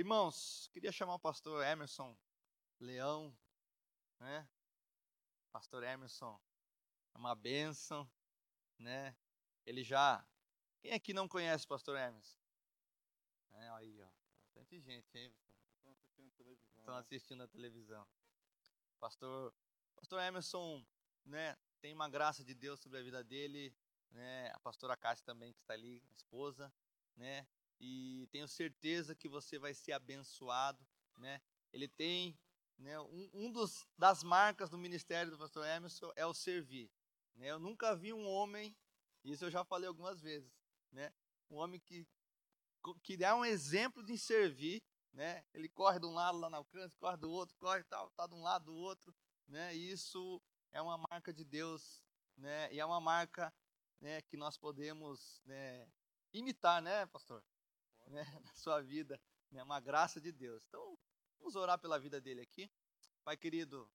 irmãos, queria chamar o pastor Emerson Leão, né? Pastor Emerson, é uma bênção, né? Ele já. Quem aqui não conhece o pastor Emerson? É, aí, ó. Bastante gente, hein? Estão assistindo a televisão. Pastor, pastor Emerson, né? Tem uma graça de Deus sobre a vida dele, né? A pastora Cássia também que está ali, a esposa, né? E tenho certeza que você vai ser abençoado, né? Ele tem, né? Um, um dos das marcas do ministério do pastor Emerson é o servir, né? Eu nunca vi um homem, isso eu já falei algumas vezes, né? Um homem que que dá um exemplo de servir, né? Ele corre de um lado lá no alcance, corre do outro, corre tal, tá de um lado do outro, né? E isso é uma marca de Deus, né? E é uma marca, né, que nós podemos, né, imitar, né, pastor? Né, na sua vida, é né, uma graça de Deus. Então, vamos orar pela vida dele aqui. Pai querido,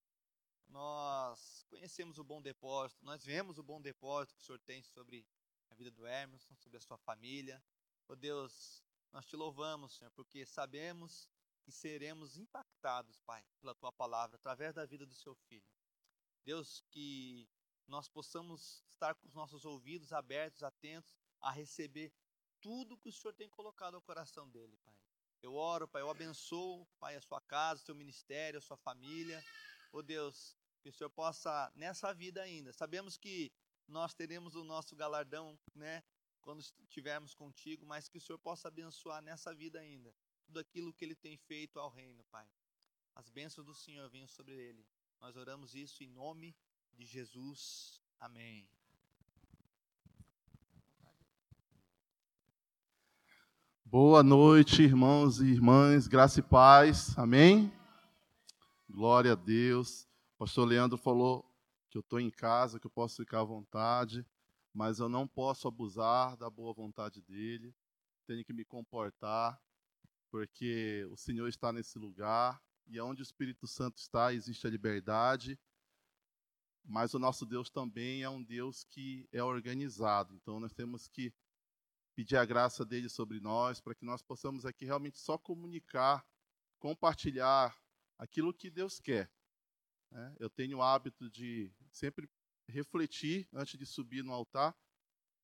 nós conhecemos o bom depósito, nós vemos o bom depósito que o Senhor tem sobre a vida do Emerson, sobre a sua família. Oh Deus, nós te louvamos, Senhor, porque sabemos que seremos impactados, Pai, pela tua palavra, através da vida do seu filho. Deus, que nós possamos estar com os nossos ouvidos abertos, atentos a receber tudo que o Senhor tem colocado ao coração dele, Pai. Eu oro, Pai, eu abençoo, Pai, a sua casa, o seu ministério, a sua família. Oh Deus, que o Senhor possa, nessa vida ainda, sabemos que nós teremos o nosso galardão, né, quando estivermos contigo, mas que o Senhor possa abençoar nessa vida ainda tudo aquilo que ele tem feito ao reino, Pai. As bênçãos do Senhor venham sobre ele. Nós oramos isso em nome de Jesus. Amém. Boa noite, irmãos e irmãs, graça e paz, amém? Glória a Deus. O pastor Leandro falou que eu estou em casa, que eu posso ficar à vontade mas eu não posso abusar da boa vontade dele, tenho que me comportar, porque o Senhor está nesse lugar, e onde o Espírito Santo está, existe a liberdade, mas o nosso Deus também é um Deus que é organizado, então nós temos que pedir a graça dele sobre nós, para que nós possamos aqui realmente só comunicar, compartilhar aquilo que Deus quer. Né? Eu tenho o hábito de sempre refletir antes de subir no altar,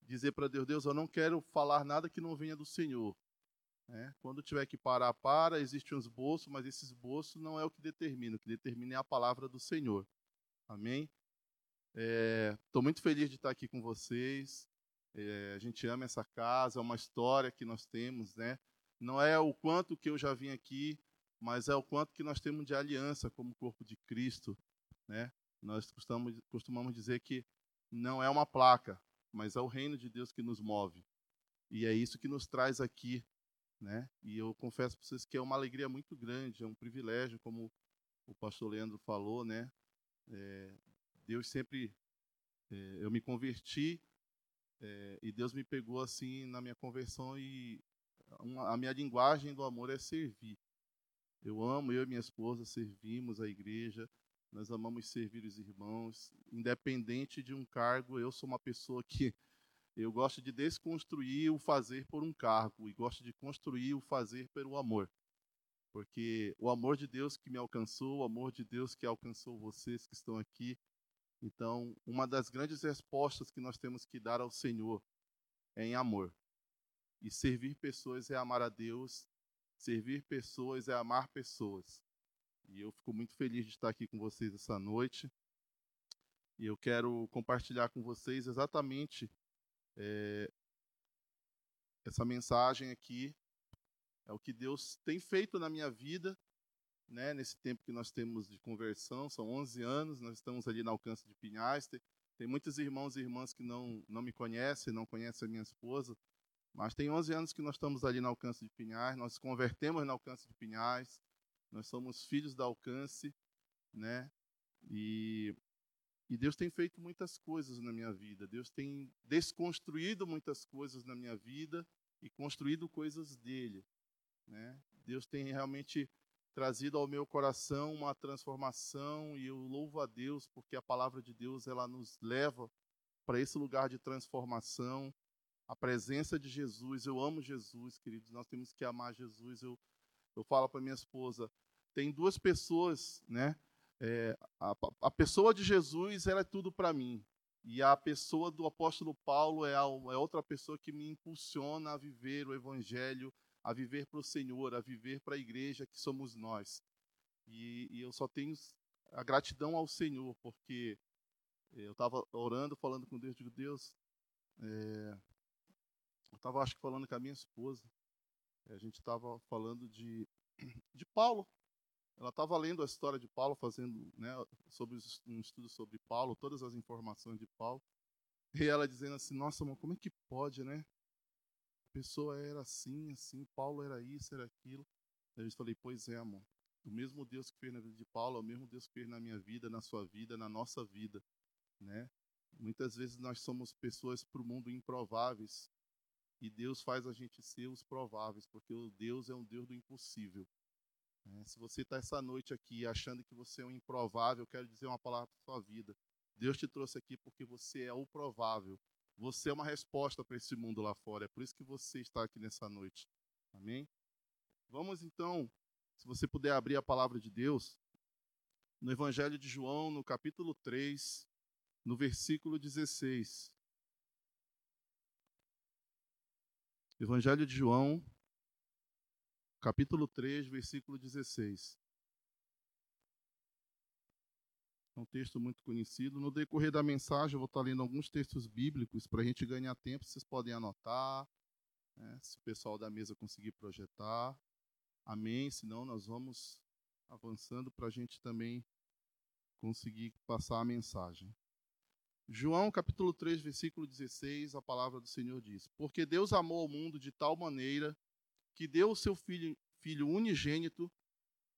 dizer para Deus: Deus, eu não quero falar nada que não venha do Senhor. É, quando tiver que parar, para. Existe um esboço, mas esse esboço não é o que determina. O que determina é a palavra do Senhor. Amém? Estou é, muito feliz de estar aqui com vocês. É, a gente ama essa casa, é uma história que nós temos, né? Não é o quanto que eu já vim aqui, mas é o quanto que nós temos de aliança como corpo de Cristo, né? Nós costumamos, costumamos dizer que não é uma placa, mas é o reino de Deus que nos move. E é isso que nos traz aqui, né? E eu confesso para vocês que é uma alegria muito grande, é um privilégio, como o pastor Leandro falou, né? É, Deus sempre, é, eu me converti é, e Deus me pegou assim na minha conversão e uma, a minha linguagem do amor é servir. Eu amo, eu e minha esposa servimos a igreja, nós amamos servir os irmãos, independente de um cargo. Eu sou uma pessoa que eu gosto de desconstruir o fazer por um cargo e gosto de construir o fazer pelo amor. Porque o amor de Deus que me alcançou, o amor de Deus que alcançou vocês que estão aqui. Então, uma das grandes respostas que nós temos que dar ao Senhor é em amor. E servir pessoas é amar a Deus, servir pessoas é amar pessoas. E eu fico muito feliz de estar aqui com vocês essa noite. E eu quero compartilhar com vocês exatamente é, essa mensagem aqui. É o que Deus tem feito na minha vida, né, nesse tempo que nós temos de conversão. São 11 anos, nós estamos ali no alcance de Pinhais. Tem, tem muitos irmãos e irmãs que não, não me conhecem, não conhecem a minha esposa. Mas tem 11 anos que nós estamos ali no alcance de Pinhais, nós convertemos no alcance de Pinhais, nós somos filhos da alcance, né? E, e Deus tem feito muitas coisas na minha vida. Deus tem desconstruído muitas coisas na minha vida e construído coisas dele, né? Deus tem realmente trazido ao meu coração uma transformação e eu louvo a Deus porque a palavra de Deus ela nos leva para esse lugar de transformação, a presença de Jesus. Eu amo Jesus, queridos. Nós temos que amar Jesus. Eu eu falo para minha esposa, tem duas pessoas, né? É, a, a, pessoa de Jesus ela é tudo para mim. E a pessoa do apóstolo Paulo é, a, é outra pessoa que me impulsiona a viver o evangelho, a viver para o Senhor, a viver para a igreja que somos nós. E, e, eu só tenho a gratidão ao Senhor, porque eu estava orando, falando com Deus, digo, Deus, é, eu estava acho que falando com a minha esposa, a gente estava falando de, de Paulo, ela estava lendo a história de Paulo, fazendo né, sobre um estudo sobre Paulo, todas as informações de Paulo. E ela dizendo assim: Nossa, como é que pode, né? Pessoa era assim, assim, Paulo era isso, era aquilo. Aí eu falei: Pois é, amor. O mesmo Deus que fez na vida de Paulo é o mesmo Deus que fez na minha vida, na sua vida, na nossa vida, né? Muitas vezes nós somos pessoas para o mundo improváveis e Deus faz a gente ser os prováveis, porque o Deus é um Deus do impossível. É, se você está essa noite aqui achando que você é um improvável, eu quero dizer uma palavra para sua vida. Deus te trouxe aqui porque você é o provável. Você é uma resposta para esse mundo lá fora. É por isso que você está aqui nessa noite. Amém? Vamos então, se você puder abrir a palavra de Deus, no Evangelho de João, no capítulo 3, no versículo 16. Evangelho de João, capítulo 3, versículo 16. É um texto muito conhecido. No decorrer da mensagem, eu vou estar lendo alguns textos bíblicos para a gente ganhar tempo. Vocês podem anotar, né, se o pessoal da mesa conseguir projetar. Amém. Senão, nós vamos avançando para a gente também conseguir passar a mensagem. João capítulo 3, versículo 16, a palavra do Senhor diz: Porque Deus amou o mundo de tal maneira que deu o seu filho, filho unigênito,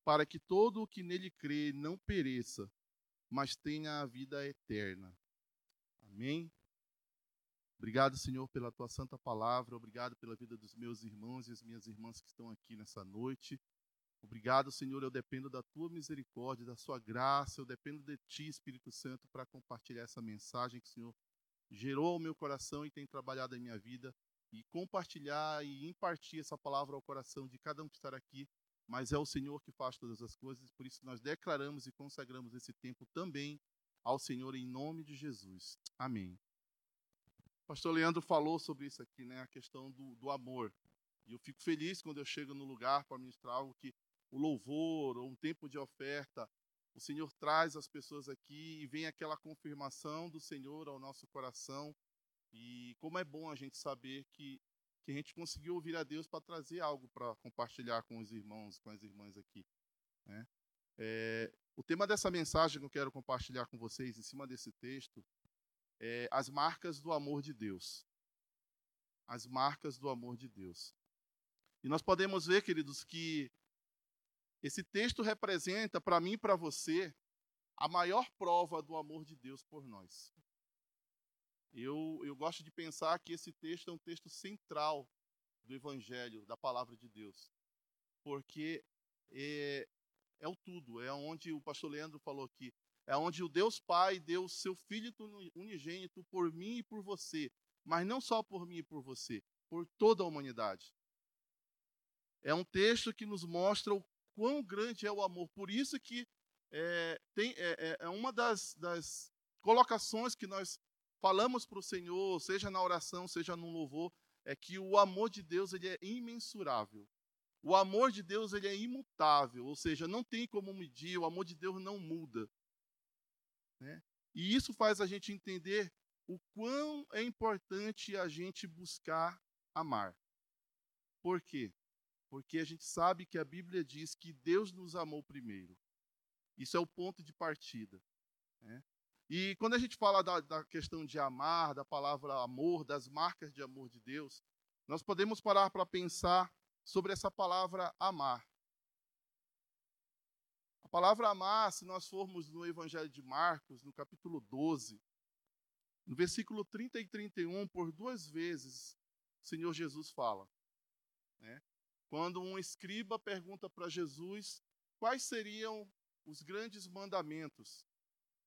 para que todo o que nele crê não pereça, mas tenha a vida eterna. Amém? Obrigado, Senhor, pela tua santa palavra. Obrigado pela vida dos meus irmãos e as minhas irmãs que estão aqui nessa noite. Obrigado, Senhor. Eu dependo da tua misericórdia, da sua graça. Eu dependo de ti, Espírito Santo, para compartilhar essa mensagem que o Senhor gerou ao meu coração e tem trabalhado em minha vida e compartilhar e impartir essa palavra ao coração de cada um que está aqui, mas é o Senhor que faz todas as coisas, por isso nós declaramos e consagramos esse tempo também ao Senhor em nome de Jesus. Amém. O pastor Leandro falou sobre isso aqui, né, a questão do, do amor. E eu fico feliz quando eu chego no lugar para ministrar algo que o louvor ou um tempo de oferta, o Senhor traz as pessoas aqui e vem aquela confirmação do Senhor ao nosso coração e como é bom a gente saber que, que a gente conseguiu ouvir a Deus para trazer algo para compartilhar com os irmãos, com as irmãs aqui. Né? É, o tema dessa mensagem que eu quero compartilhar com vocês, em cima desse texto, é as marcas do amor de Deus. As marcas do amor de Deus. E nós podemos ver, queridos, que esse texto representa para mim e para você a maior prova do amor de Deus por nós. Eu, eu gosto de pensar que esse texto é um texto central do Evangelho, da palavra de Deus, porque é, é o tudo, é onde o pastor Leandro falou aqui, é onde o Deus Pai deu o seu Filho unigênito por mim e por você, mas não só por mim e por você, por toda a humanidade. É um texto que nos mostra o quão grande é o amor. Por isso que é, tem, é, é, é uma das, das colocações que nós falamos para o Senhor, seja na oração, seja no louvor, é que o amor de Deus ele é imensurável. O amor de Deus ele é imutável, ou seja, não tem como medir, o amor de Deus não muda. Né? E isso faz a gente entender o quão é importante a gente buscar amar. Por quê? Porque a gente sabe que a Bíblia diz que Deus nos amou primeiro. Isso é o ponto de partida. Né? E quando a gente fala da, da, questão de amar, da palavra amor, das marcas de amor de Deus, nós podemos parar para pensar sobre essa palavra amar. A palavra amar, se nós formos no Evangelho de Marcos, no capítulo 12, no versículo 30 e 31, por duas vezes, o Senhor Jesus fala. Né? Quando um escriba pergunta para Jesus quais seriam os grandes mandamentos,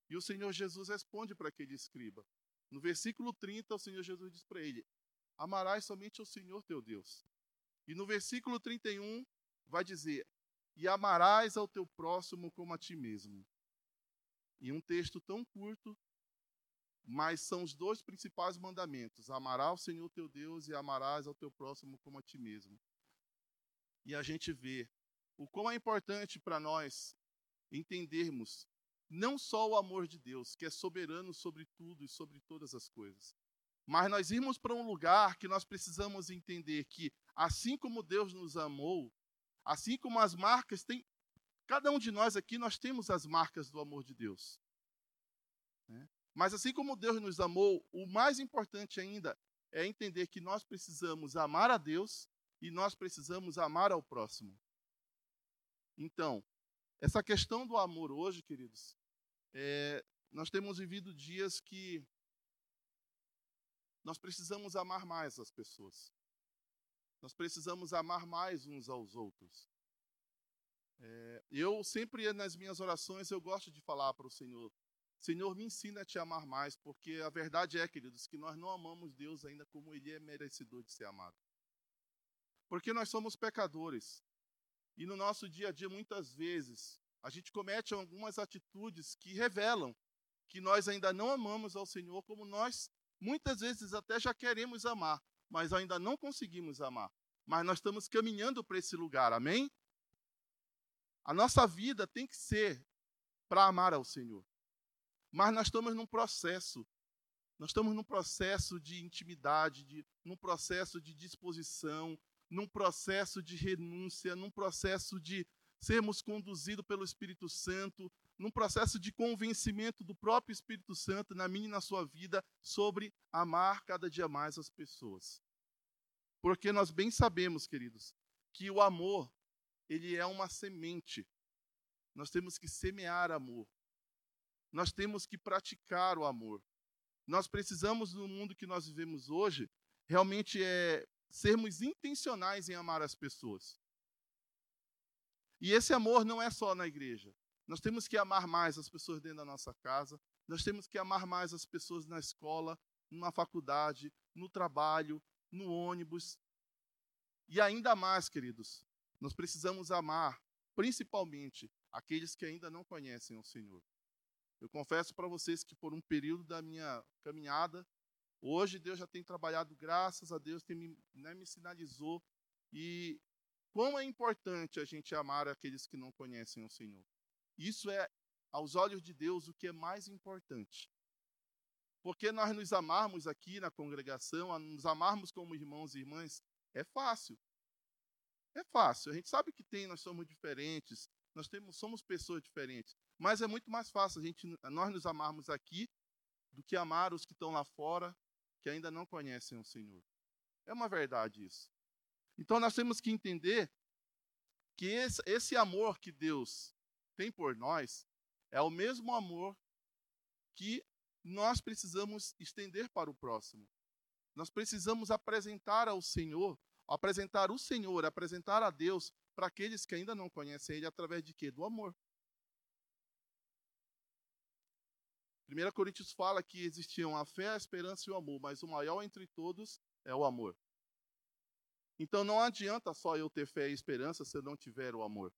e o Senhor Jesus responde para aquele escriba. No versículo 30, o Senhor Jesus diz para ele: Amarás somente o Senhor teu Deus. E no versículo 31, vai dizer: E amarás ao teu próximo como a ti mesmo. E um texto tão curto, mas são os dois principais mandamentos: amarás ao Senhor teu Deus e amarás ao teu próximo como a ti mesmo. E a gente vê o quão é importante para nós entendermos não só o amor de Deus, que é soberano sobre tudo e sobre todas as coisas, mas nós irmos para um lugar que nós precisamos entender que, assim como Deus nos amou, assim como as marcas têm. Cada um de nós aqui, nós temos as marcas do amor de Deus. Né? Mas assim como Deus nos amou, o mais importante ainda é entender que nós precisamos amar a Deus e nós precisamos amar ao próximo. Então, essa questão do amor hoje, queridos, é, nós temos vivido dias que nós precisamos amar mais as pessoas. Nós precisamos amar mais uns aos outros. É, eu sempre, nas minhas orações, eu gosto de falar para o Senhor, Senhor, me ensina a te amar mais, porque a verdade é, queridos, que nós não amamos Deus ainda como Ele é merecedor de ser amado. Porque nós somos pecadores. E no nosso dia a dia, muitas vezes, a gente comete algumas atitudes que revelam que nós ainda não amamos ao Senhor como nós muitas vezes até já queremos amar, mas ainda não conseguimos amar. Mas nós estamos caminhando para esse lugar, amém? A nossa vida tem que ser para amar ao Senhor. Mas nós estamos num processo. Nós estamos num processo de intimidade, de, num processo de disposição, num processo de renúncia, num processo de sermos conduzidos pelo Espírito Santo, num processo de convencimento do próprio Espírito Santo na minha e na sua vida sobre amar cada dia mais as pessoas. Porque nós bem sabemos, queridos, que o amor, ele é uma semente. Nós temos que semear amor. Nós temos que praticar o amor. Nós precisamos, no mundo que nós vivemos hoje, realmente é sermos intencionais em amar as pessoas. E esse amor não é só na igreja. Nós temos que amar mais as pessoas dentro da nossa casa, nós temos que amar mais as pessoas na escola, na faculdade, no trabalho, no ônibus. E ainda mais, queridos, nós precisamos amar, principalmente, aqueles que ainda não conhecem o Senhor. Eu confesso para vocês que por um período da minha caminhada, hoje Deus já tem trabalhado, graças a Deus, tem me, né, me sinalizou. E quão é importante a gente amar aqueles que não conhecem o Senhor. Isso é, aos olhos de Deus, o que é mais importante. Porque nós nos amarmos aqui na congregação, nos amarmos como irmãos e irmãs, é fácil. É fácil. A gente sabe que tem, nós somos diferentes, nós temos, somos pessoas diferentes. Mas é muito mais fácil a gente, nós nos amarmos aqui do que amar os que estão lá fora, que ainda não conhecem o Senhor. É uma verdade isso. Então nós temos que entender que esse, esse amor que Deus tem por nós é o mesmo amor que nós precisamos estender para o próximo. Nós precisamos apresentar ao Senhor, apresentar o Senhor, apresentar a Deus para aqueles que ainda não conhecem Ele através de quê? Do amor. 1 Coríntios fala que existiam a fé, a esperança e o amor, mas o maior entre todos é o amor. Então não adianta só eu ter fé e esperança se eu não tiver o amor.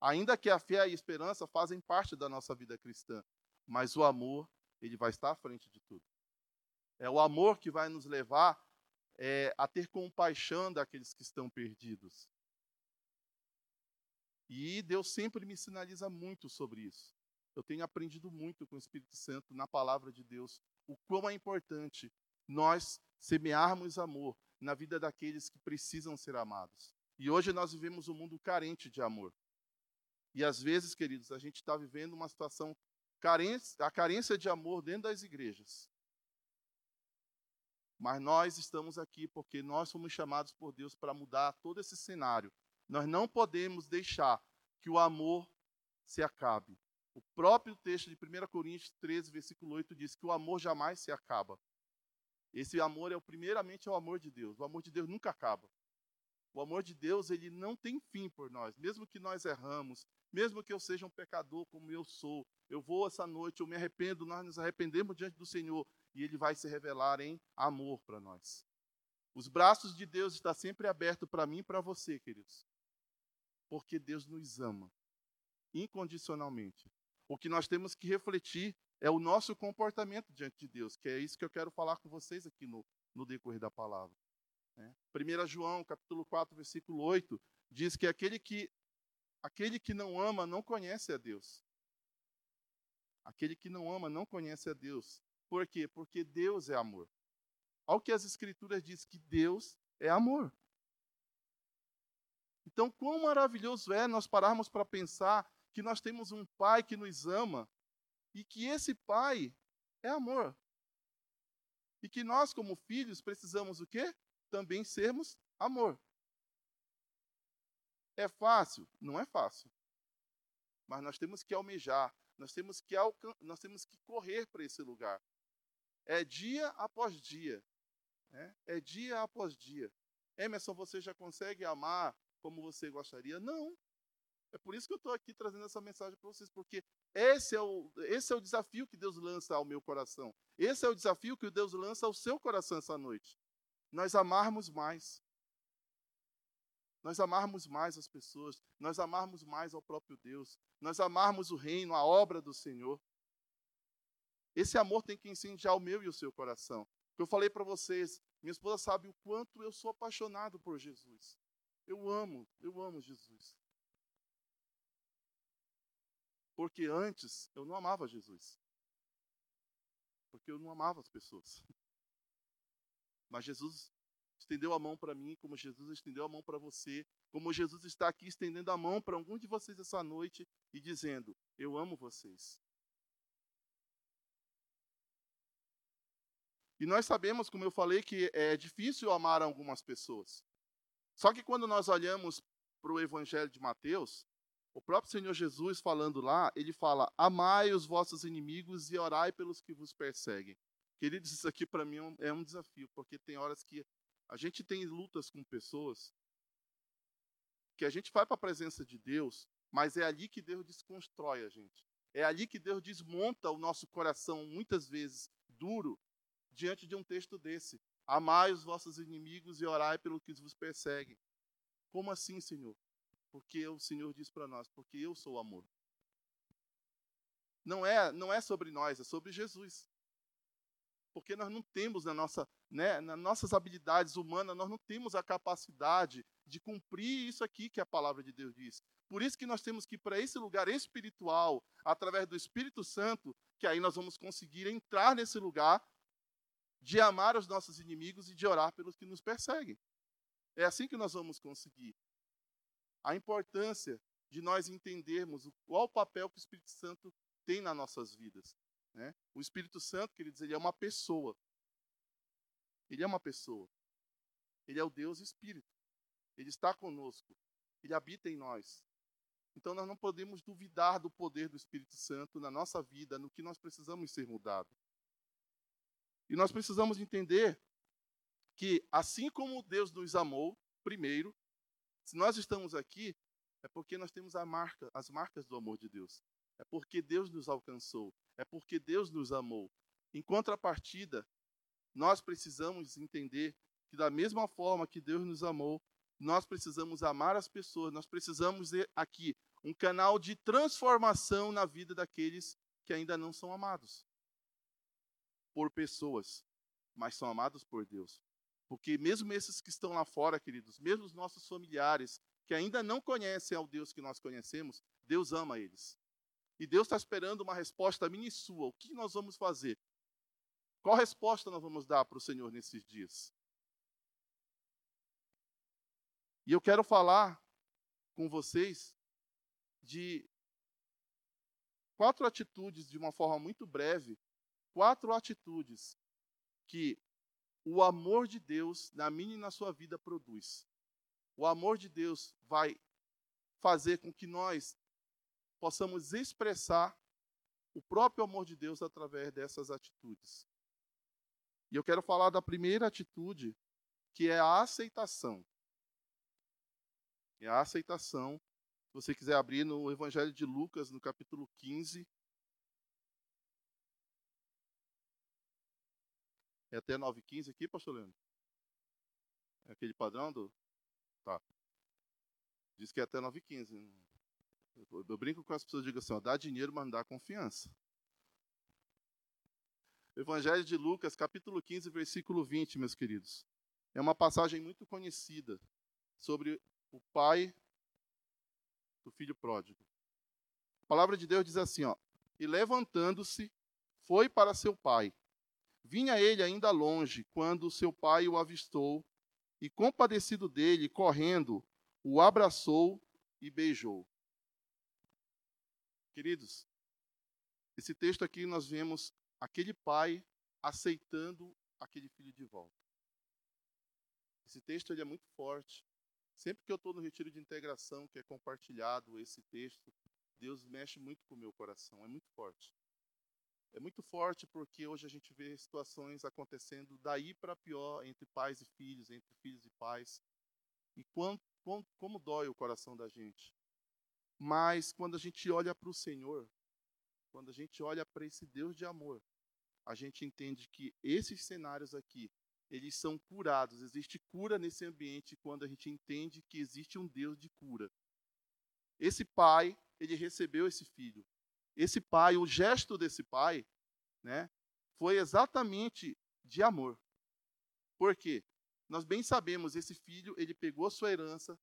Ainda que a fé e a esperança fazem parte da nossa vida cristã, mas o amor, ele vai estar à frente de tudo. É o amor que vai nos levar é, a ter compaixão daqueles que estão perdidos. E Deus sempre me sinaliza muito sobre isso. Eu tenho aprendido muito com o Espírito Santo na palavra de Deus o quão é importante nós semearmos amor na vida daqueles que precisam ser amados. E hoje nós vivemos um mundo carente de amor. E às vezes, queridos, a gente está vivendo uma situação carência, a carência de amor dentro das igrejas. Mas nós estamos aqui porque nós fomos chamados por Deus para mudar todo esse cenário. Nós não podemos deixar que o amor se acabe. O próprio texto de 1 Coríntios 13, versículo 8 diz que o amor jamais se acaba. Esse amor é primeiramente é o amor de Deus. O amor de Deus nunca acaba. O amor de Deus, ele não tem fim por nós. Mesmo que nós erramos, mesmo que eu seja um pecador como eu sou, eu vou essa noite, eu me arrependo, nós nos arrependemos diante do Senhor e ele vai se revelar em amor para nós. Os braços de Deus estão sempre abertos para mim e para você, queridos. Porque Deus nos ama incondicionalmente. O que nós temos que refletir é o nosso comportamento diante de Deus, que é isso que eu quero falar com vocês aqui no, no decorrer da palavra. Né? 1 João, capítulo 4, versículo 8, diz que aquele que aquele que não ama não conhece a Deus. Aquele que não ama não conhece a Deus. Por quê? Porque Deus é amor. Ao que as escrituras diz que Deus é amor. Então, quão maravilhoso é nós pararmos para pensar que nós temos um pai que nos ama e que esse pai é amor. E que nós, como filhos, precisamos o quê? Também sermos amor. É fácil? Não é fácil. Mas nós temos que almejar, nós temos que, nós temos que correr para esse lugar. É dia após dia. Né? É dia após dia. Emerson, você já consegue amar como você gostaria? Não. É por isso que eu estou aqui trazendo essa mensagem para vocês, porque esse é, o, esse é o desafio que Deus lança ao meu coração. Esse é o desafio que Deus lança ao seu coração essa noite. Nós amarmos mais. Nós amarmos mais as pessoas, nós amarmos mais ao próprio Deus, nós amarmos o reino, a obra do Senhor. Esse amor tem que incendiar o meu e o seu coração. Eu falei para vocês, minha esposa sabe o quanto eu sou apaixonado por Jesus. Eu amo, eu amo Jesus. Porque antes eu não amava Jesus. Porque eu não amava as pessoas. Mas Jesus estendeu a mão para mim, como Jesus estendeu a mão para você, como Jesus está aqui estendendo a mão para algum de vocês essa noite e dizendo: Eu amo vocês. E nós sabemos, como eu falei, que é difícil amar algumas pessoas. Só que quando nós olhamos para o Evangelho de Mateus, o próprio Senhor Jesus falando lá, ele fala: Amai os vossos inimigos e orai pelos que vos perseguem. Queridos, isso aqui para mim é um é desafio, porque tem horas que a gente tem lutas com pessoas que a gente vai para a presença de Deus, mas é ali que Deus desconstrói a gente. É ali que Deus desmonta o nosso coração, muitas vezes duro, diante de um texto desse. Amai os vossos inimigos e orai pelo que vos perseguem. Como assim, Senhor? Porque o Senhor diz para nós, porque eu sou o amor. Não é, não é sobre nós, é sobre Jesus. Porque nós não temos na nossa, né, nas nossas habilidades humanas, nós não temos a capacidade de cumprir isso aqui que a palavra de Deus diz. Por isso que nós temos que ir para esse lugar espiritual, através do Espírito Santo, que aí nós vamos conseguir entrar nesse lugar de amar os nossos inimigos e de orar pelos que nos perseguem. É assim que nós vamos conseguir a importância de nós entendermos qual o papel que o Espírito Santo tem nas nossas vidas. Né? O Espírito Santo, queridos, ele é uma pessoa. Ele é uma pessoa. Ele é o Deus Espírito. Ele está conosco. Ele habita em nós. Então nós não podemos duvidar do poder do Espírito Santo na nossa vida, no que nós precisamos ser mudados. E nós precisamos entender que, assim como Deus nos amou, primeiro, se nós estamos aqui, é porque nós temos a marca, as marcas do amor de Deus. É porque Deus nos alcançou. É porque Deus nos amou. Em contrapartida, nós precisamos entender que, da mesma forma que Deus nos amou, nós precisamos amar as pessoas. Nós precisamos ter aqui um canal de transformação na vida daqueles que ainda não são amados por pessoas, mas são amados por Deus. Porque mesmo esses que estão lá fora, queridos, mesmo os nossos familiares, que ainda não conhecem ao Deus que nós conhecemos, Deus ama eles. E Deus está esperando uma resposta minha e sua. O que nós vamos fazer? Qual resposta nós vamos dar para o Senhor nesses dias? E eu quero falar com vocês de quatro atitudes, de uma forma muito breve, quatro atitudes que o amor de Deus na minha e na sua vida produz. O amor de Deus vai fazer com que nós possamos expressar o próprio amor de Deus através dessas atitudes. E eu quero falar da primeira atitude, que é a aceitação. É a aceitação. Se você quiser abrir no Evangelho de Lucas, no capítulo 15, É até 9h15 aqui, pastor Leandro? É aquele padrão do. Tá. Diz que é até 9h15. Eu, eu brinco com as pessoas digo assim, ó, dá dinheiro, mas não dá confiança. Evangelho de Lucas, capítulo 15, versículo 20, meus queridos. É uma passagem muito conhecida sobre o pai do filho pródigo. A palavra de Deus diz assim, ó: "E levantando-se, foi para seu pai. Vinha ele ainda longe, quando seu pai o avistou, e compadecido dele, correndo, o abraçou e beijou." Queridos, esse texto aqui nós vemos aquele pai aceitando aquele filho de volta. Esse texto ele é muito forte. Sempre que eu estou no retiro de integração, que é compartilhado esse texto, Deus mexe muito com o meu coração. É muito forte. É muito forte porque hoje a gente vê situações acontecendo daí para pior entre pais e filhos, entre filhos e pais. E quanto, quanto, como dói o coração da gente. Mas quando a gente olha para o Senhor, quando a gente olha para esse Deus de amor, a gente entende que esses cenários aqui, eles são curados. Existe cura nesse ambiente quando a gente entende que existe um Deus de cura. Esse pai, ele recebeu esse filho. Esse pai, o gesto desse pai, né, foi exatamente de amor. Por quê? Nós bem sabemos, esse filho, ele pegou sua herança,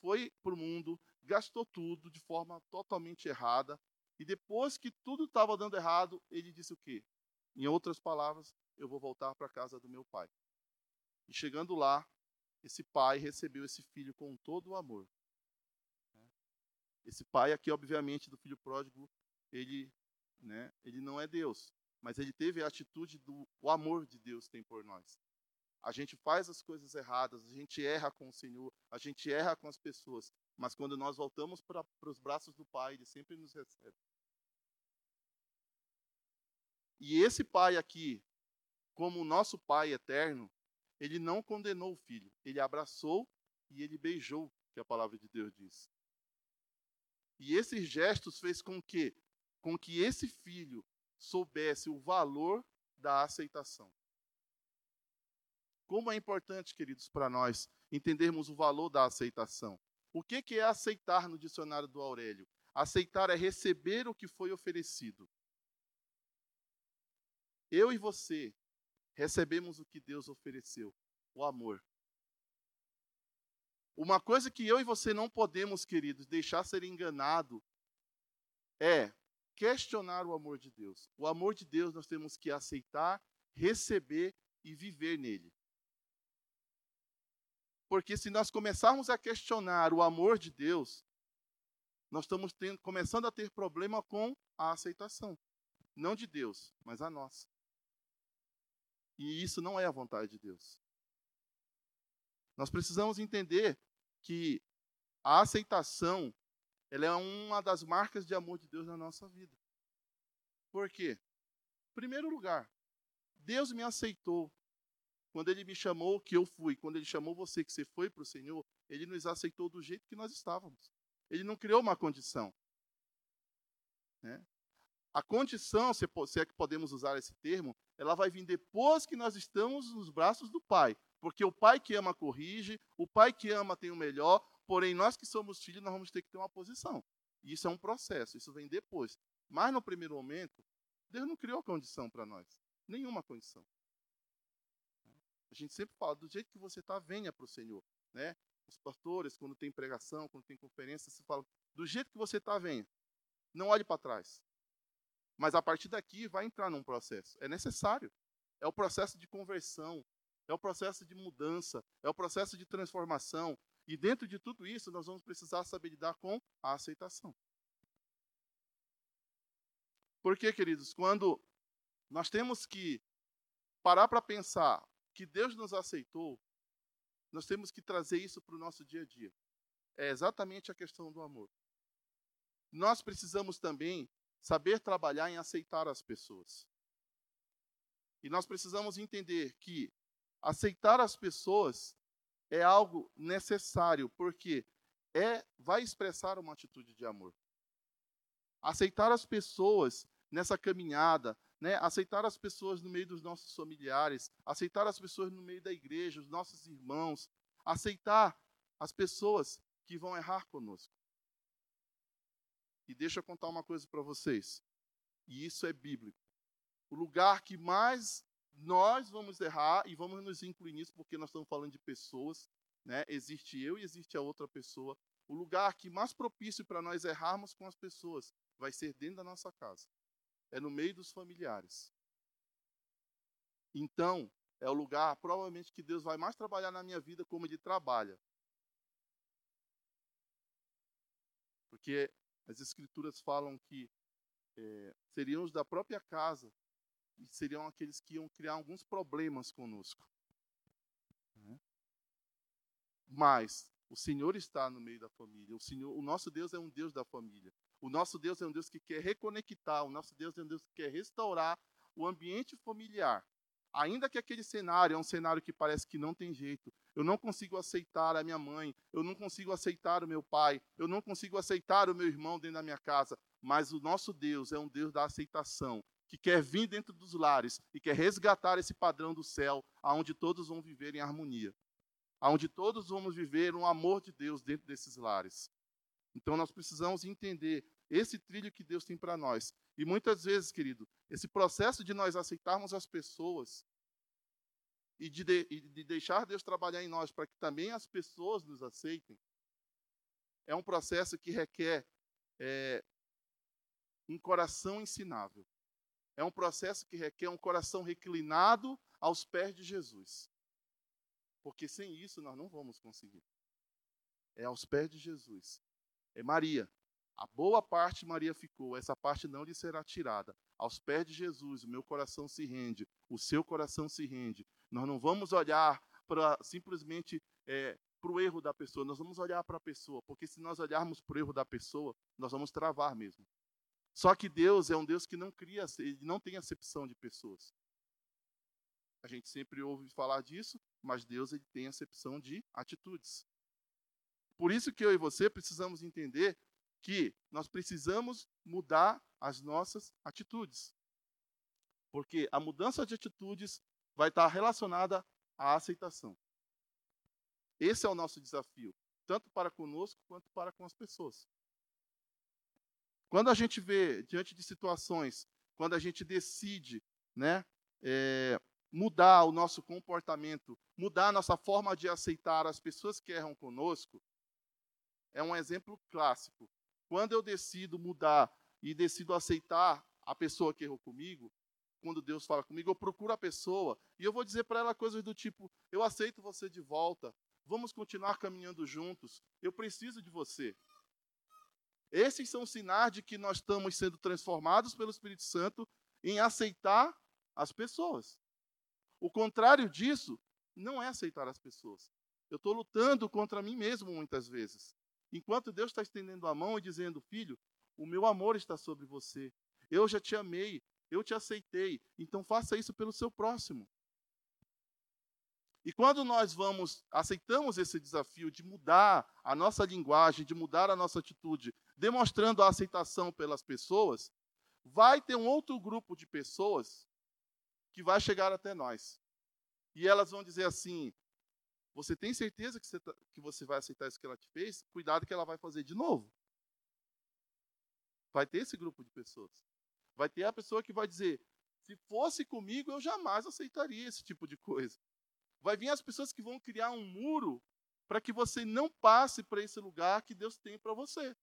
foi para o mundo, gastou tudo de forma totalmente errada, e depois que tudo estava dando errado, ele disse o quê? Em outras palavras, eu vou voltar para a casa do meu pai. E chegando lá, esse pai recebeu esse filho com todo o amor. Esse pai aqui, obviamente, do filho pródigo, ele, né, ele não é Deus, mas ele teve a atitude do o amor de Deus tem por nós. A gente faz as coisas erradas, a gente erra com o Senhor, a gente erra com as pessoas, mas quando nós voltamos para os braços do Pai, Ele sempre nos recebe. E esse pai aqui, como o nosso pai eterno, ele não condenou o filho, ele abraçou e ele beijou, que a palavra de Deus diz. E esses gestos fez com que com que esse filho soubesse o valor da aceitação. Como é importante, queridos, para nós entendermos o valor da aceitação. O que é aceitar no dicionário do Aurélio? Aceitar é receber o que foi oferecido eu e você recebemos o que Deus ofereceu, o amor. Uma coisa que eu e você não podemos, queridos, deixar ser enganado é questionar o amor de Deus. O amor de Deus nós temos que aceitar, receber e viver nele. Porque se nós começarmos a questionar o amor de Deus, nós estamos tendo, começando a ter problema com a aceitação. Não de Deus, mas a nossa. E isso não é a vontade de Deus. Nós precisamos entender que a aceitação ela é uma das marcas de amor de Deus na nossa vida. Por quê? Em primeiro lugar, Deus me aceitou. Quando Ele me chamou, que eu fui. Quando Ele chamou você, que você foi para o Senhor, Ele nos aceitou do jeito que nós estávamos. Ele não criou uma condição. Né? A condição, se é que podemos usar esse termo, ela vai vir depois que nós estamos nos braços do Pai. Porque o Pai que ama corrige, o Pai que ama tem o melhor, porém nós que somos filhos, nós vamos ter que ter uma posição. E isso é um processo, isso vem depois. Mas no primeiro momento, Deus não criou condição para nós. Nenhuma condição. A gente sempre fala, do jeito que você está, venha para o Senhor. Né? Os pastores, quando tem pregação, quando tem conferência, se fala, do jeito que você está, venha. Não olhe para trás. Mas a partir daqui vai entrar num processo. É necessário. É o processo de conversão, é o processo de mudança, é o processo de transformação. E dentro de tudo isso, nós vamos precisar saber lidar com a aceitação. Porque, queridos, quando nós temos que parar para pensar que Deus nos aceitou, nós temos que trazer isso para o nosso dia a dia. É exatamente a questão do amor. Nós precisamos também saber trabalhar em aceitar as pessoas. E nós precisamos entender que aceitar as pessoas é algo necessário, porque é vai expressar uma atitude de amor. Aceitar as pessoas nessa caminhada, né? aceitar as pessoas no meio dos nossos familiares, aceitar as pessoas no meio da igreja, os nossos irmãos, aceitar as pessoas que vão errar conosco. E deixa eu contar uma coisa para vocês. E isso é bíblico. O lugar que mais nós vamos errar, e vamos nos incluir nisso, porque nós estamos falando de pessoas, né? existe eu e existe a outra pessoa. O lugar que mais propício para nós errarmos com as pessoas vai ser dentro da nossa casa. É no meio dos familiares. Então, é o lugar, provavelmente, que Deus vai mais trabalhar na minha vida como Ele trabalha. Porque as Escrituras falam que é, da própria casa seriam aqueles que iam criar alguns problemas conosco. Né? Mas o Senhor está no meio da família. O Senhor, o nosso Deus é um Deus da família. O nosso Deus é um Deus que quer reconectar. O nosso Deus é um Deus que quer restaurar o ambiente familiar. Ainda que aquele cenário é um cenário que parece que não tem jeito, eu não consigo aceitar a minha mãe, eu não consigo aceitar o meu pai, eu não consigo aceitar o meu irmão dentro da minha casa, mas o nosso Deus é um Deus da aceitação, que quer vir dentro dos lares e quer resgatar esse padrão do céu, aonde todos vão viver em harmonia, aonde todos vamos viver um amor de Deus dentro desses lares. Então nós precisamos entender esse trilho que Deus tem para nós. E muitas vezes, querido, esse processo de nós aceitarmos as pessoas e de, de, de deixar Deus trabalhar em nós para que também as pessoas nos aceitem, é um processo que requer é, um coração ensinável. É um processo que requer um coração reclinado aos pés de Jesus. Porque sem isso nós não vamos conseguir. É aos pés de Jesus. É Maria. A boa parte Maria ficou, essa parte não lhe será tirada. Aos pés de Jesus, o meu coração se rende, o seu coração se rende. Nós não vamos olhar para simplesmente é, para o erro da pessoa, nós vamos olhar para a pessoa, porque se nós olharmos para o erro da pessoa, nós vamos travar mesmo. Só que Deus é um Deus que não cria, ele não tem acepção de pessoas. A gente sempre ouve falar disso, mas Deus ele tem acepção de atitudes. Por isso que eu e você precisamos entender que nós precisamos mudar as nossas atitudes. Porque a mudança de atitudes vai estar relacionada à aceitação. Esse é o nosso desafio, tanto para conosco quanto para com as pessoas. Quando a gente vê diante de situações, quando a gente decide, né, é, mudar o nosso comportamento, mudar a nossa forma de aceitar as pessoas que erram conosco, é um exemplo clássico. Quando eu decido mudar e decido aceitar a pessoa que errou comigo, quando Deus fala comigo, eu procuro a pessoa e eu vou dizer para ela coisas do tipo: eu aceito você de volta, vamos continuar caminhando juntos, eu preciso de você. Esses são sinais de que nós estamos sendo transformados pelo Espírito Santo em aceitar as pessoas. O contrário disso não é aceitar as pessoas. Eu estou lutando contra mim mesmo muitas vezes. Enquanto Deus está estendendo a mão e dizendo, filho, o meu amor está sobre você. Eu já te amei, eu te aceitei. Então faça isso pelo seu próximo. E quando nós vamos, aceitamos esse desafio de mudar a nossa linguagem, de mudar a nossa atitude, demonstrando a aceitação pelas pessoas, vai ter um outro grupo de pessoas que vai chegar até nós. E elas vão dizer assim: Você tem certeza que você, tá, que você vai aceitar isso que ela te fez? Cuidado que ela vai fazer de novo. Vai ter esse grupo de pessoas. Vai ter a pessoa que vai dizer: Se fosse comigo, eu jamais aceitaria esse tipo de coisa. Vai vir as pessoas que vão criar um muro para que você não passe para esse lugar que Deus tem para você.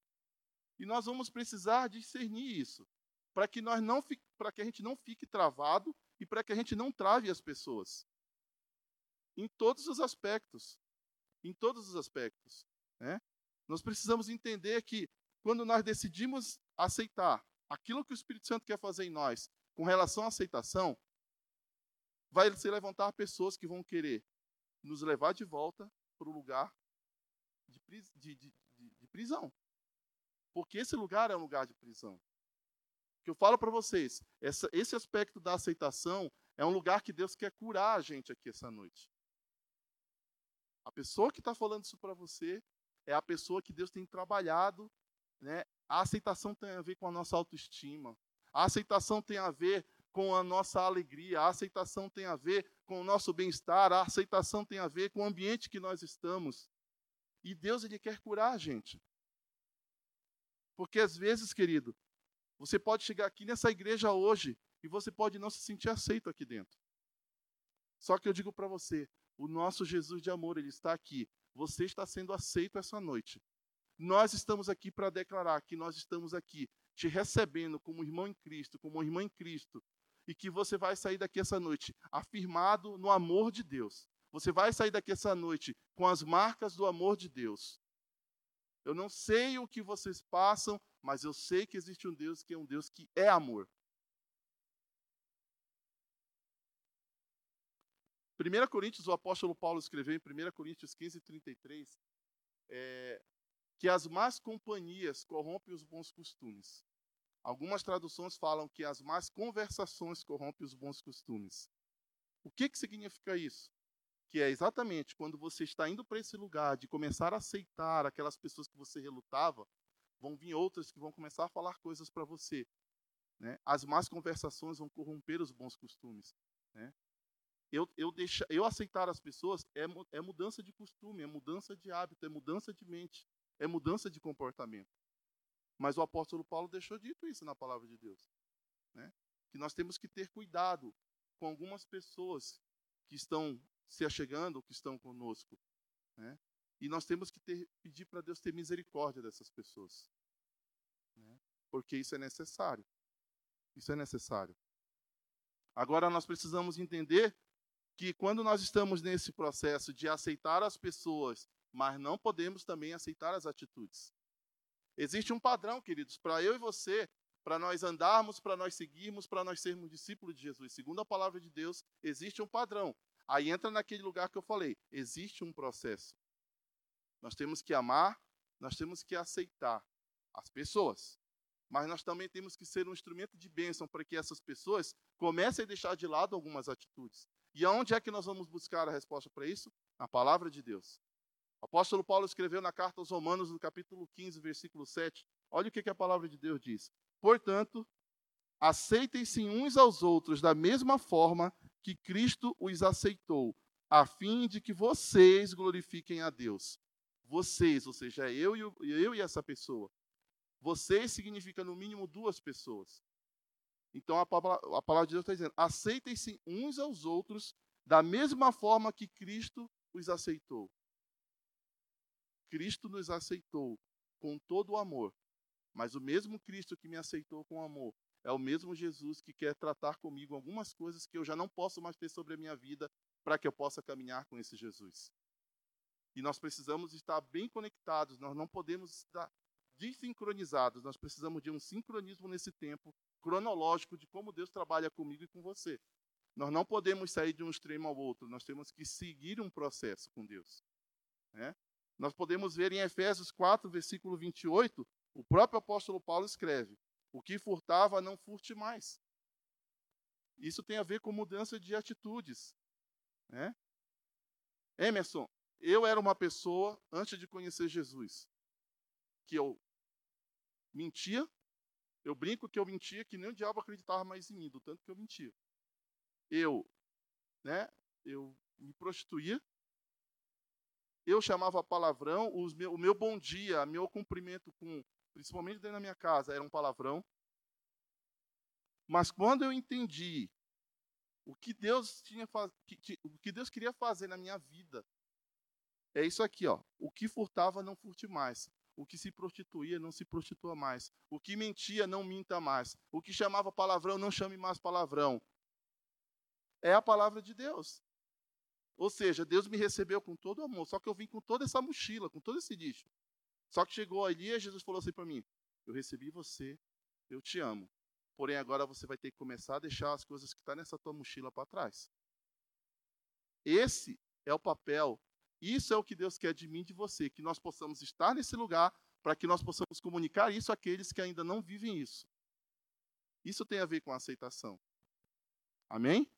E nós vamos precisar discernir isso, para que nós não para que a gente não fique travado e para que a gente não trave as pessoas. Em todos os aspectos. Em todos os aspectos, né? Nós precisamos entender que quando nós decidimos aceitar aquilo que o Espírito Santo quer fazer em nós, com relação à aceitação, vai se levantar pessoas que vão querer nos levar de volta para o lugar de, de, de, de, prisão. Porque esse lugar é um lugar de prisão. Que eu falo para vocês, essa, esse aspecto da aceitação é um lugar que Deus quer curar a gente aqui essa noite. A pessoa que está falando isso para você é a pessoa que Deus tem trabalhado. Né? A aceitação tem a ver com a nossa autoestima. A aceitação tem a ver com a nossa alegria, a aceitação tem a ver com o nosso bem-estar, a aceitação tem a ver com o ambiente que nós estamos. E Deus ele quer curar a gente. Porque às vezes, querido, você pode chegar aqui nessa igreja hoje e você pode não se sentir aceito aqui dentro. Só que eu digo para você, o nosso Jesus de amor, ele está aqui. Você está sendo aceito essa noite. Nós estamos aqui para declarar que nós estamos aqui te recebendo como irmão em Cristo, como irmã em Cristo, e que você vai sair daqui essa noite afirmado no amor de Deus. Você vai sair daqui essa noite com as marcas do amor de Deus. Eu não sei o que vocês passam, mas eu sei que existe um Deus que é um Deus que é amor. 1 Coríntios, o apóstolo Paulo escreveu em 1 Coríntios 15, 33, é, que as más companhias corrompem os bons costumes. Algumas traduções falam que as más conversações corrompem os bons costumes. O que, que significa isso? Que é exatamente quando você está indo para esse lugar de começar a aceitar aquelas pessoas que você relutava, vão vir outras que vão começar a falar coisas para você. Né? As más conversações vão corromper os bons costumes. Né? Eu, eu, deixa, eu aceitar as pessoas é, é mudança de costume, é mudança de hábito, é mudança de mente, é mudança de comportamento. Mas o apóstolo Paulo deixou dito isso na palavra de Deus. Né? Que nós temos que ter cuidado com algumas pessoas que estão se achegando, que estão conosco. Né? E nós temos que ter, pedir para Deus ter misericórdia dessas pessoas. Né? Porque isso é necessário. Isso é necessário. Agora nós precisamos entender que quando nós estamos nesse processo de aceitar as pessoas, mas não podemos também aceitar as atitudes. Existe um padrão, queridos, para eu e você, para nós andarmos, para nós seguirmos, para nós sermos discípulos de Jesus. Segundo a palavra de Deus, existe um padrão. Aí entra naquele lugar que eu falei, existe um processo. Nós temos que amar, nós temos que aceitar as pessoas. Mas nós também temos que ser um instrumento de bênção para que essas pessoas comecem a deixar de lado algumas atitudes. E aonde é que nós vamos buscar a resposta para isso? Na palavra de Deus. O apóstolo Paulo escreveu na carta aos Romanos, no capítulo 15, versículo 7. Olha o que, que a palavra de Deus diz. Portanto, aceitem-se uns aos outros da mesma forma que Cristo os aceitou, a fim de que vocês glorifiquem a Deus. Vocês, ou seja, eu e, eu e essa pessoa. Vocês significa no mínimo duas pessoas. Então a palavra, a palavra de Deus está dizendo: aceitem-se uns aos outros da mesma forma que Cristo os aceitou. Cristo nos aceitou com todo o amor, mas o mesmo Cristo que me aceitou com amor é o mesmo Jesus que quer tratar comigo algumas coisas que eu já não posso mais ter sobre a minha vida para que eu possa caminhar com esse Jesus. E nós precisamos estar bem conectados, nós não podemos estar desincronizados, nós precisamos de um sincronismo nesse tempo cronológico de como Deus trabalha comigo e com você. Nós não podemos sair de um extremo ao outro, nós temos que seguir um processo com Deus. Né? Nós podemos ver em Efésios 4, versículo 28, o próprio apóstolo Paulo escreve: O que furtava, não furte mais. Isso tem a ver com mudança de atitudes. Né? Emerson, eu era uma pessoa, antes de conhecer Jesus, que eu mentia, eu brinco que eu mentia que nem o diabo acreditava mais em mim, do tanto que eu mentia. Eu, né, eu me prostituía, eu chamava palavrão, meu, o meu bom dia, meu cumprimento com, principalmente dentro da minha casa, era um palavrão. Mas quando eu entendi o que Deus tinha o que Deus queria fazer na minha vida, é isso aqui, ó. O que furtava não furte mais. O que se prostituía, não se prostitua mais. O que mentia, não minta mais. O que chamava palavrão, não chame mais palavrão. É a palavra de Deus. Ou seja, Deus me recebeu com todo amor, só que eu vim com toda essa mochila, com todo esse lixo. Só que chegou ali e Jesus falou assim para mim: Eu recebi você, eu te amo. Porém, agora você vai ter que começar a deixar as coisas que estão tá nessa tua mochila para trás. Esse é o papel isso é o que Deus quer de mim e de você, que nós possamos estar nesse lugar para que nós possamos comunicar isso àqueles que ainda não vivem isso. Isso tem a ver com a aceitação. Amém?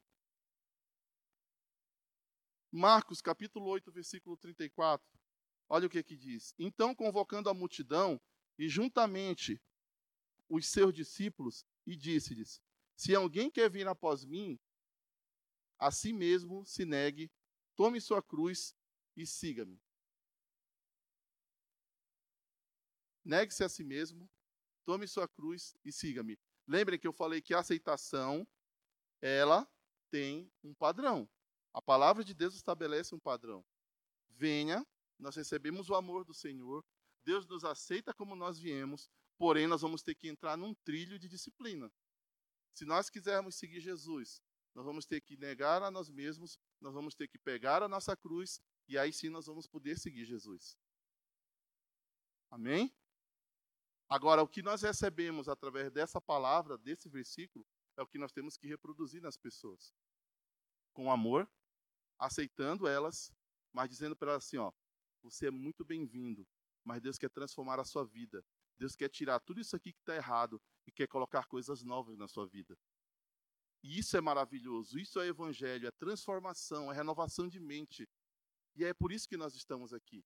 Marcos capítulo 8, versículo 34. Olha o que aqui diz. Então, convocando a multidão e juntamente os seus discípulos, e disse-lhes: Se alguém quer vir após mim, a si mesmo se negue, tome sua cruz e siga-me. negue-se a si mesmo, tome sua cruz e siga-me. Lembrem que eu falei que a aceitação, ela tem um padrão. A palavra de Deus estabelece um padrão. Venha, nós recebemos o amor do Senhor, Deus nos aceita como nós viemos, porém nós vamos ter que entrar num trilho de disciplina. Se nós quisermos seguir Jesus, nós vamos ter que negar a nós mesmos, nós vamos ter que pegar a nossa cruz e aí sim nós vamos poder seguir Jesus. Amém? Agora, o que nós recebemos através dessa palavra, desse versículo, é o que nós temos que reproduzir nas pessoas. Com amor, aceitando elas, mas dizendo para elas assim, ó, você é muito bem-vindo, mas Deus quer transformar a sua vida. Deus quer tirar tudo isso aqui que está errado e quer colocar coisas novas na sua vida. E isso é maravilhoso, isso é evangelho, é transformação, é renovação de mente. E é por isso que nós estamos aqui.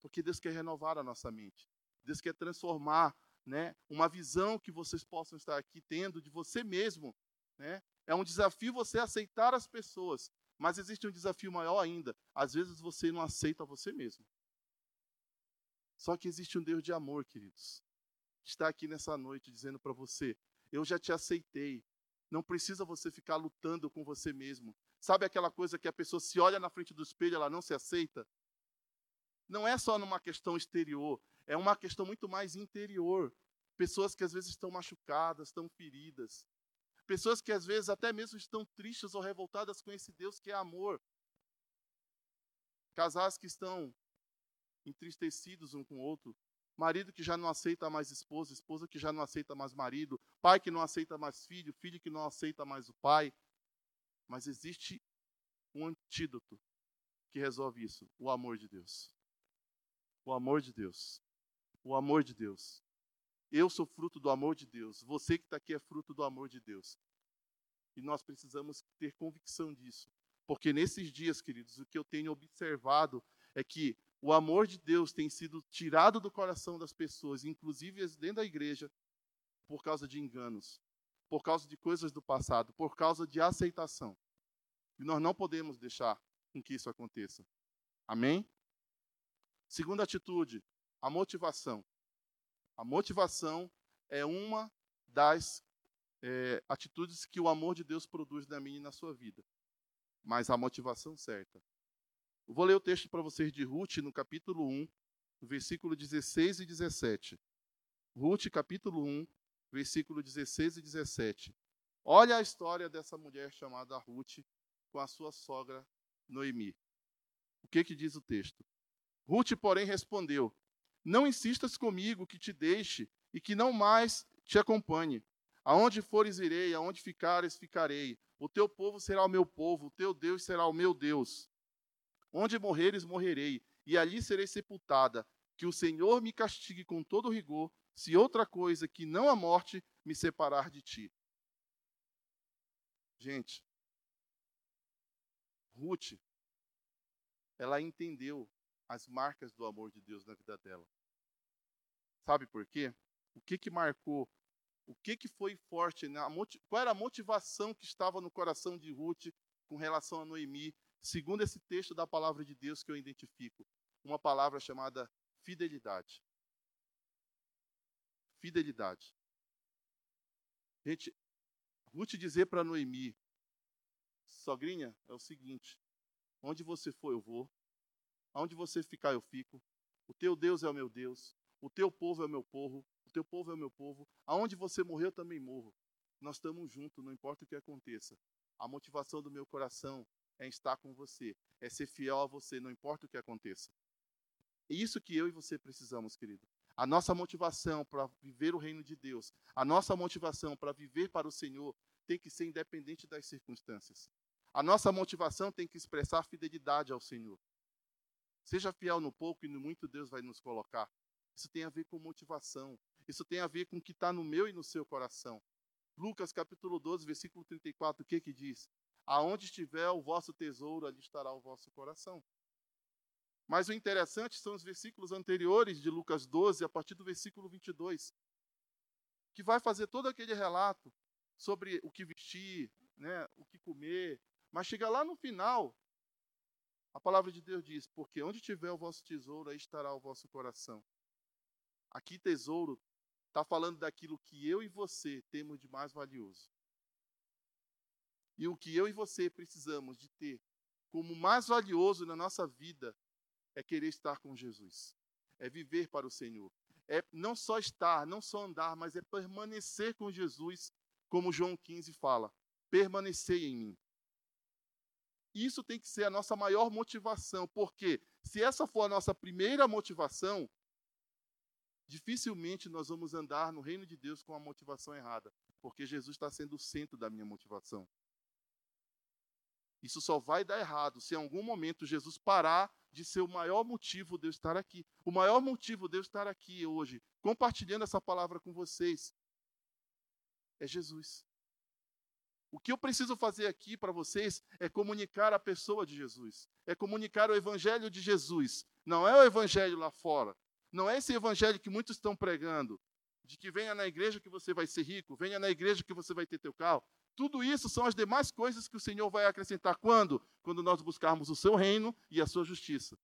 Porque Deus quer renovar a nossa mente. Deus quer transformar né, uma visão que vocês possam estar aqui tendo de você mesmo. Né? É um desafio você aceitar as pessoas, mas existe um desafio maior ainda. Às vezes você não aceita você mesmo. Só que existe um Deus de amor, queridos, que está aqui nessa noite dizendo para você: Eu já te aceitei. Não precisa você ficar lutando com você mesmo. Sabe aquela coisa que a pessoa se olha na frente do espelho, ela não se aceita? Não é só numa questão exterior, é uma questão muito mais interior. Pessoas que às vezes estão machucadas, estão feridas. Pessoas que às vezes até mesmo estão tristes ou revoltadas com esse Deus que é amor. Casais que estão entristecidos um com o outro. Marido que já não aceita mais esposa, esposa que já não aceita mais marido, pai que não aceita mais filho, filho que não aceita mais o pai. Mas existe um antídoto que resolve isso: o amor de Deus. O amor de Deus. O amor de Deus. Eu sou fruto do amor de Deus. Você que está aqui é fruto do amor de Deus. E nós precisamos ter convicção disso. Porque nesses dias, queridos, o que eu tenho observado é que o amor de Deus tem sido tirado do coração das pessoas, inclusive dentro da igreja, por causa de enganos, por causa de coisas do passado, por causa de aceitação. E nós não podemos deixar com que isso aconteça. Amém? Segunda atitude, a motivação. A motivação é uma das é, atitudes que o amor de Deus produz na minha e na sua vida. Mas a motivação certa. Eu vou ler o texto para vocês de Ruth, no capítulo 1, versículo 16 e 17. Ruth, capítulo 1, versículo 16 e 17. Olha a história dessa mulher chamada Ruth com a sua sogra Noemi. O que, que diz o texto? Ruth, porém, respondeu: Não insistas comigo que te deixe e que não mais te acompanhe. Aonde fores, irei, aonde ficares, ficarei. O teu povo será o meu povo, o teu Deus será o meu Deus. Onde morreres, morrerei, e ali serei sepultada. Que o Senhor me castigue com todo rigor, se outra coisa que não a morte me separar de ti. Gente, Ruth, ela entendeu as marcas do amor de Deus na vida dela. Sabe por quê? O que que marcou? O que que foi forte? Na, qual era a motivação que estava no coração de Ruth com relação a Noemi, segundo esse texto da palavra de Deus que eu identifico? Uma palavra chamada fidelidade. Fidelidade. Gente, Ruth dizer para Noemi, sogrinha, é o seguinte: onde você for, eu vou. Aonde você ficar, eu fico. O teu Deus é o meu Deus. O teu povo é o meu povo. O teu povo é o meu povo. Aonde você morrer, eu também morro. Nós estamos juntos, não importa o que aconteça. A motivação do meu coração é estar com você, é ser fiel a você, não importa o que aconteça. É isso que eu e você precisamos, querido. A nossa motivação para viver o reino de Deus, a nossa motivação para viver para o Senhor, tem que ser independente das circunstâncias. A nossa motivação tem que expressar fidelidade ao Senhor. Seja fiel no pouco e no muito Deus vai nos colocar. Isso tem a ver com motivação. Isso tem a ver com o que está no meu e no seu coração. Lucas capítulo 12, versículo 34, o que que diz? Aonde estiver o vosso tesouro, ali estará o vosso coração. Mas o interessante são os versículos anteriores de Lucas 12, a partir do versículo 22, que vai fazer todo aquele relato sobre o que vestir, né, o que comer, mas chega lá no final, a palavra de Deus diz: Porque onde tiver o vosso tesouro, aí estará o vosso coração. Aqui, tesouro, está falando daquilo que eu e você temos de mais valioso. E o que eu e você precisamos de ter como mais valioso na nossa vida é querer estar com Jesus, é viver para o Senhor, é não só estar, não só andar, mas é permanecer com Jesus, como João 15 fala: permanecer em mim. Isso tem que ser a nossa maior motivação, porque se essa for a nossa primeira motivação, dificilmente nós vamos andar no reino de Deus com a motivação errada, porque Jesus está sendo o centro da minha motivação. Isso só vai dar errado se em algum momento Jesus parar de ser o maior motivo de eu estar aqui. O maior motivo de eu estar aqui hoje, compartilhando essa palavra com vocês, é Jesus. O que eu preciso fazer aqui para vocês é comunicar a pessoa de Jesus, é comunicar o evangelho de Jesus. Não é o evangelho lá fora. Não é esse evangelho que muitos estão pregando, de que venha na igreja que você vai ser rico, venha na igreja que você vai ter teu carro. Tudo isso são as demais coisas que o Senhor vai acrescentar quando? Quando nós buscarmos o seu reino e a sua justiça.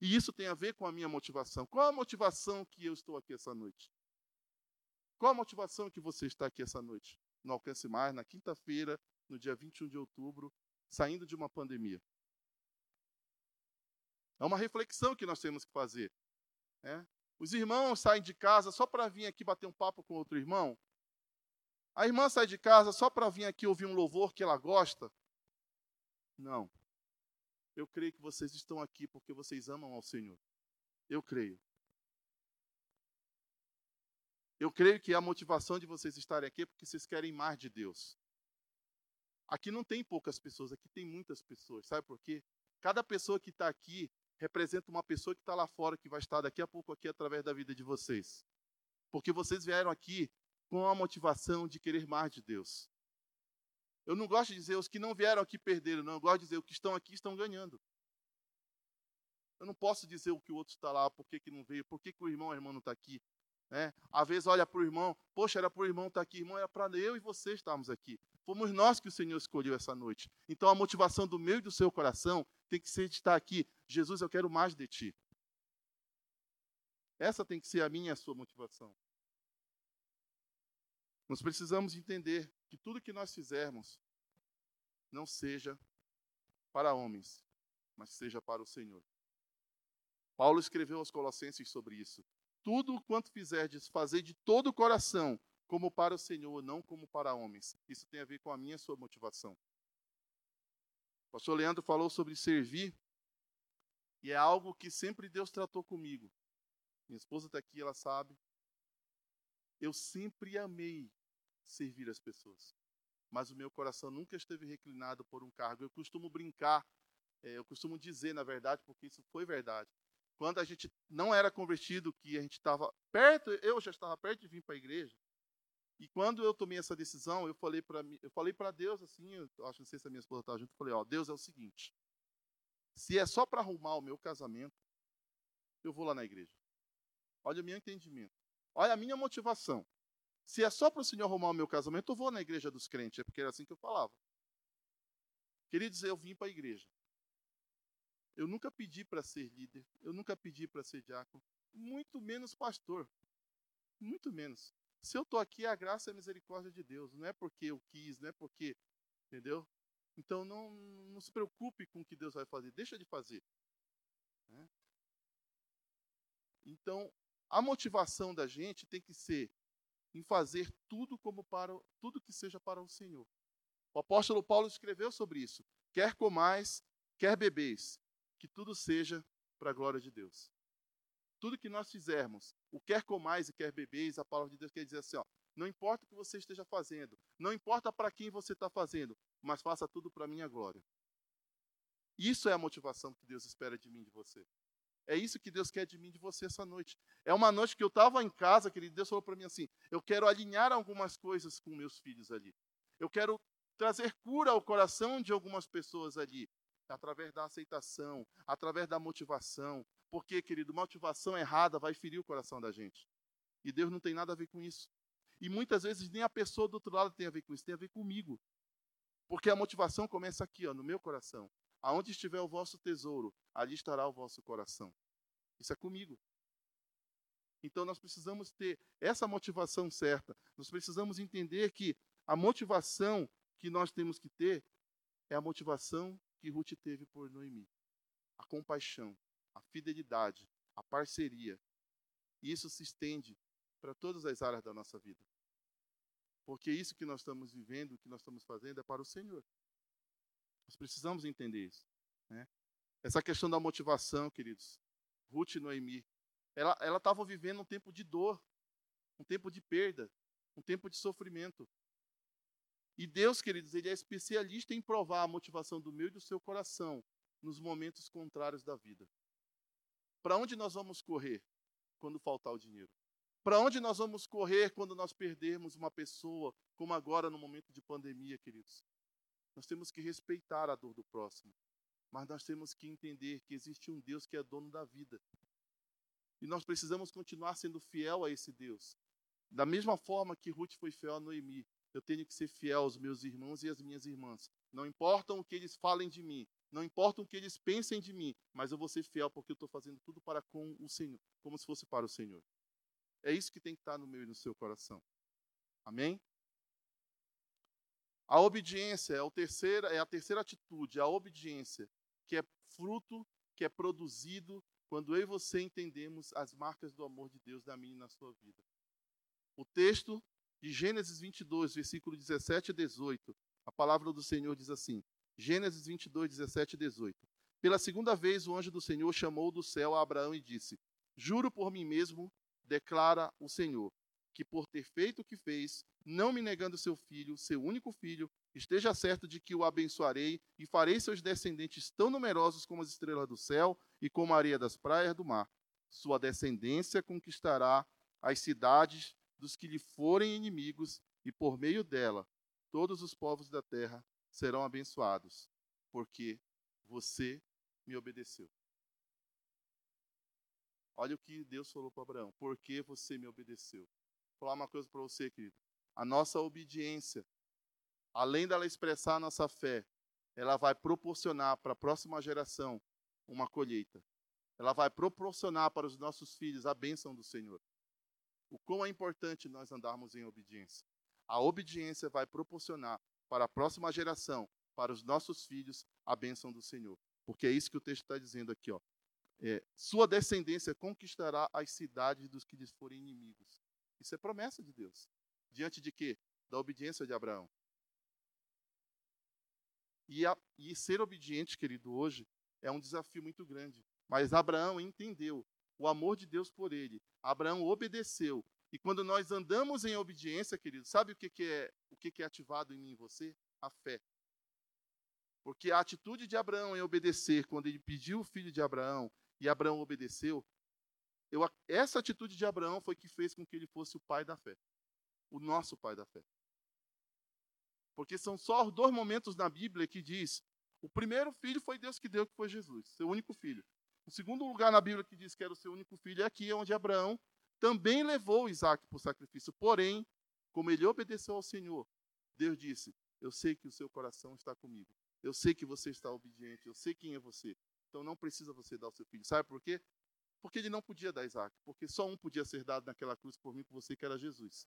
E isso tem a ver com a minha motivação. Qual a motivação que eu estou aqui essa noite? Qual a motivação que você está aqui essa noite? No Alcance Mais, na quinta-feira, no dia 21 de outubro, saindo de uma pandemia. É uma reflexão que nós temos que fazer. Né? Os irmãos saem de casa só para vir aqui bater um papo com outro irmão? A irmã sai de casa só para vir aqui ouvir um louvor que ela gosta? Não. Eu creio que vocês estão aqui porque vocês amam ao Senhor. Eu creio. Eu creio que a motivação de vocês estarem aqui é porque vocês querem mais de Deus. Aqui não tem poucas pessoas, aqui tem muitas pessoas. Sabe por quê? Cada pessoa que está aqui representa uma pessoa que está lá fora, que vai estar daqui a pouco aqui através da vida de vocês. Porque vocês vieram aqui com a motivação de querer mais de Deus. Eu não gosto de dizer os que não vieram aqui perderam, não. Eu gosto de dizer os que estão aqui estão ganhando. Eu não posso dizer o que o outro está lá, por que, que não veio, por que, que o irmão ou a irmã não está aqui. Né? Às vezes olha para o irmão, poxa, era para o irmão estar tá aqui, irmão, era para eu e você estarmos aqui. Fomos nós que o Senhor escolheu essa noite. Então a motivação do meu e do seu coração tem que ser de estar aqui. Jesus, eu quero mais de ti. Essa tem que ser a minha e a sua motivação. Nós precisamos entender que tudo que nós fizermos não seja para homens, mas seja para o Senhor. Paulo escreveu aos Colossenses sobre isso. Tudo quanto fizerdes, fazer de todo o coração, como para o Senhor, não como para homens. Isso tem a ver com a minha sua motivação. O pastor Leandro falou sobre servir, e é algo que sempre Deus tratou comigo. Minha esposa está aqui, ela sabe. Eu sempre amei servir as pessoas, mas o meu coração nunca esteve reclinado por um cargo. Eu costumo brincar, é, eu costumo dizer, na verdade, porque isso foi verdade quando a gente não era convertido, que a gente estava perto, eu já estava perto de vir para a igreja. E quando eu tomei essa decisão, eu falei para eu falei para Deus assim, eu acho não sei se a minha esposa estava junto, eu falei, ó, Deus é o seguinte, se é só para arrumar o meu casamento, eu vou lá na igreja. Olha o meu entendimento. Olha a minha motivação. Se é só para o Senhor arrumar o meu casamento, eu vou na igreja dos crentes, é porque era assim que eu falava. Queridos, eu vim para a igreja. Eu nunca pedi para ser líder, eu nunca pedi para ser diácono, muito menos pastor. Muito menos. Se eu estou aqui, é a graça e a misericórdia de Deus. Não é porque eu quis, não é porque. Entendeu? Então não, não se preocupe com o que Deus vai fazer, deixa de fazer. Né? Então, a motivação da gente tem que ser em fazer tudo como para tudo que seja para o Senhor. O apóstolo Paulo escreveu sobre isso. Quer comais, quer bebeis, que tudo seja para a glória de Deus. Tudo que nós fizermos, o quer comais e quer bebeis, a palavra de Deus quer dizer assim, ó, não importa o que você esteja fazendo, não importa para quem você está fazendo, mas faça tudo para a minha glória. Isso é a motivação que Deus espera de mim de você. É isso que Deus quer de mim de você essa noite. É uma noite que eu estava em casa, querido, Deus falou para mim assim: eu quero alinhar algumas coisas com meus filhos ali. Eu quero trazer cura ao coração de algumas pessoas ali através da aceitação, através da motivação. Porque, querido, motivação errada vai ferir o coração da gente. E Deus não tem nada a ver com isso. E muitas vezes nem a pessoa do outro lado tem a ver com isso, tem a ver comigo. Porque a motivação começa aqui, ó, no meu coração. Aonde estiver o vosso tesouro, ali estará o vosso coração. Isso é comigo. Então nós precisamos ter essa motivação certa. Nós precisamos entender que a motivação que nós temos que ter é a motivação que Ruth teve por Noemi. A compaixão, a fidelidade, a parceria. E isso se estende para todas as áreas da nossa vida. Porque isso que nós estamos vivendo, o que nós estamos fazendo é para o Senhor. Nós precisamos entender isso. Né? Essa questão da motivação, queridos. Ruth e Noemi. Ela estava vivendo um tempo de dor, um tempo de perda, um tempo de sofrimento. E Deus, queridos, Ele é especialista em provar a motivação do meu e do seu coração nos momentos contrários da vida. Para onde nós vamos correr quando faltar o dinheiro? Para onde nós vamos correr quando nós perdermos uma pessoa, como agora no momento de pandemia, queridos? Nós temos que respeitar a dor do próximo, mas nós temos que entender que existe um Deus que é dono da vida. E nós precisamos continuar sendo fiel a esse Deus. Da mesma forma que Ruth foi fiel a Noemi, eu tenho que ser fiel aos meus irmãos e às minhas irmãs. Não importa o que eles falem de mim, não importa o que eles pensem de mim, mas eu vou ser fiel porque eu estou fazendo tudo para com o Senhor, como se fosse para o Senhor. É isso que tem que estar no meu e no seu coração. Amém? A obediência é, o terceira, é a terceira atitude, a obediência, que é fruto, que é produzido quando eu e você entendemos as marcas do amor de Deus na minha e na sua vida. O texto de Gênesis 22, versículo 17 e 18, a palavra do Senhor diz assim: Gênesis 22, 17 e 18. Pela segunda vez o anjo do Senhor chamou do céu a Abraão e disse: Juro por mim mesmo declara o Senhor, que por ter feito o que fez, não me negando seu filho, seu único filho, esteja certo de que o abençoarei e farei seus descendentes tão numerosos como as estrelas do céu e como a areia das praias do mar. Sua descendência conquistará as cidades dos que lhe forem inimigos, e por meio dela todos os povos da terra serão abençoados, porque você me obedeceu. Olha o que Deus falou para Abraão: porque você me obedeceu. Vou falar uma coisa para você, querido. A nossa obediência, além dela expressar a nossa fé, ela vai proporcionar para a próxima geração uma colheita. Ela vai proporcionar para os nossos filhos a bênção do Senhor. O quão é importante nós andarmos em obediência. A obediência vai proporcionar para a próxima geração, para os nossos filhos, a bênção do Senhor. Porque é isso que o texto está dizendo aqui. Ó é, sua descendência conquistará as cidades dos que lhes forem inimigos. Isso é promessa de Deus. Diante de quê? Da obediência de Abraão. E, a, e ser obediente, querido, hoje é um desafio muito grande. Mas Abraão entendeu o amor de Deus por ele. Abraão obedeceu. E quando nós andamos em obediência, querido, sabe o que, que é o que, que é ativado em mim e você? A fé. Porque a atitude de Abraão em obedecer, quando ele pediu o filho de Abraão, e Abraão obedeceu, eu, essa atitude de Abraão foi que fez com que ele fosse o pai da fé, o nosso pai da fé. Porque são só dois momentos na Bíblia que diz: o primeiro filho foi Deus que deu, que foi Jesus, seu único filho. O segundo lugar na Bíblia que diz que era o seu único filho é aqui, onde Abraão também levou Isaac para o sacrifício. Porém, como ele obedeceu ao Senhor, Deus disse: Eu sei que o seu coração está comigo. Eu sei que você está obediente. Eu sei quem é você. Então não precisa você dar o seu filho. Sabe por quê? Porque ele não podia dar Isaac. Porque só um podia ser dado naquela cruz por mim por você, que era Jesus.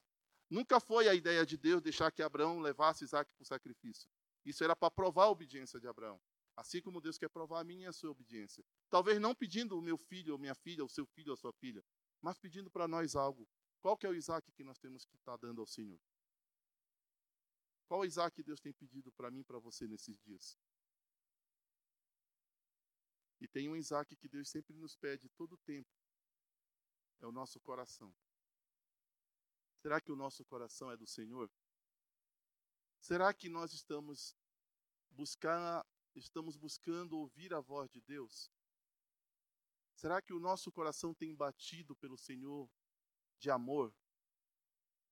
Nunca foi a ideia de Deus deixar que Abraão levasse Isaac para o sacrifício. Isso era para provar a obediência de Abraão. Assim como Deus quer provar a minha e a sua obediência. Talvez não pedindo o meu filho ou minha filha, o seu filho ou a sua filha, mas pedindo para nós algo. Qual que é o Isaac que nós temos que estar tá dando ao Senhor? Qual Isaac Deus tem pedido para mim e para você nesses dias? E tem um Isaac que Deus sempre nos pede todo o tempo. É o nosso coração. Será que o nosso coração é do Senhor? Será que nós estamos buscar, estamos buscando ouvir a voz de Deus? Será que o nosso coração tem batido pelo Senhor de amor?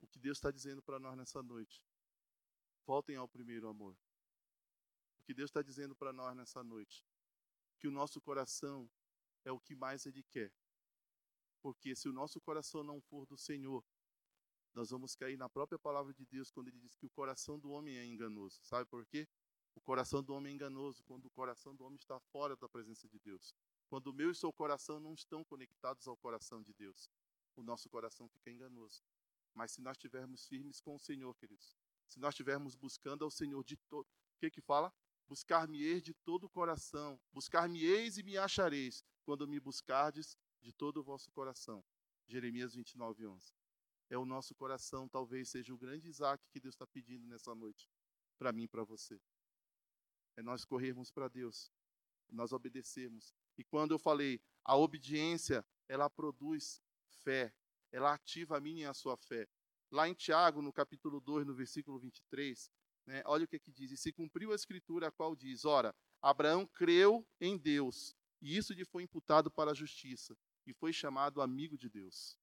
O que Deus está dizendo para nós nessa noite. Voltem ao primeiro amor. O que Deus está dizendo para nós nessa noite que o nosso coração é o que mais Ele quer. Porque se o nosso coração não for do Senhor, nós vamos cair na própria palavra de Deus quando Ele diz que o coração do homem é enganoso. Sabe por quê? O coração do homem é enganoso quando o coração do homem está fora da presença de Deus. Quando o meu e o seu coração não estão conectados ao coração de Deus, o nosso coração fica enganoso. Mas se nós estivermos firmes com o Senhor, queridos, se nós estivermos buscando ao Senhor de todo. O que que fala? Buscar-me-eis de todo o coração. Buscar-me-eis e me achareis, quando me buscardes de todo o vosso coração. Jeremias 29, 11. É o nosso coração, talvez seja o grande Isaac que Deus está pedindo nessa noite, para mim e para você. É nós corrermos para Deus, nós obedecermos. E quando eu falei, a obediência, ela produz fé, ela ativa a minha e a sua fé. Lá em Tiago, no capítulo 2, no versículo 23, né, olha o que, é que diz: E se cumpriu a escritura, a qual diz: Ora, Abraão creu em Deus, e isso lhe foi imputado para a justiça, e foi chamado amigo de Deus.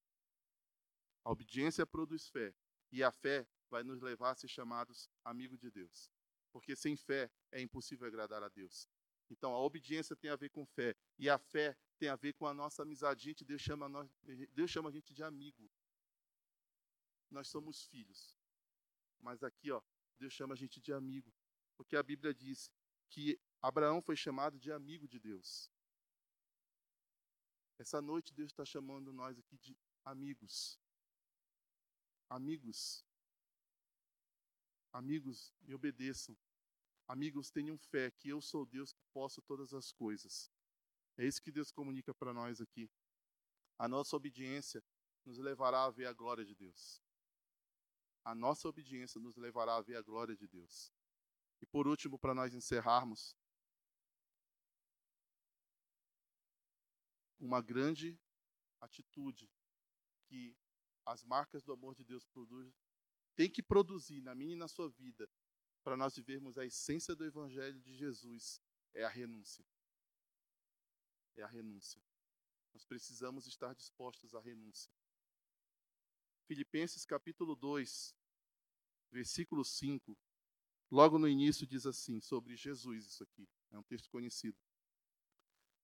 A obediência produz fé, e a fé vai nos levar a ser chamados amigos de Deus. Porque sem fé é impossível agradar a Deus. Então, a obediência tem a ver com fé, e a fé tem a ver com a nossa amizade. Gente, Deus chama, nós, Deus chama a gente de amigo nós somos filhos. Mas aqui, ó, Deus chama a gente de amigo, porque a Bíblia diz que Abraão foi chamado de amigo de Deus. Essa noite Deus está chamando nós aqui de amigos. Amigos. Amigos, me obedeçam. Amigos, tenham fé que eu sou Deus que posso todas as coisas. É isso que Deus comunica para nós aqui. A nossa obediência nos levará a ver a glória de Deus a nossa obediência nos levará a ver a glória de Deus. E por último, para nós encerrarmos, uma grande atitude que as marcas do amor de Deus produzem, tem que produzir na minha e na sua vida, para nós vivermos a essência do Evangelho de Jesus, é a renúncia. É a renúncia. Nós precisamos estar dispostos à renúncia. Filipenses capítulo 2, versículo 5, logo no início diz assim, sobre Jesus, isso aqui, é um texto conhecido.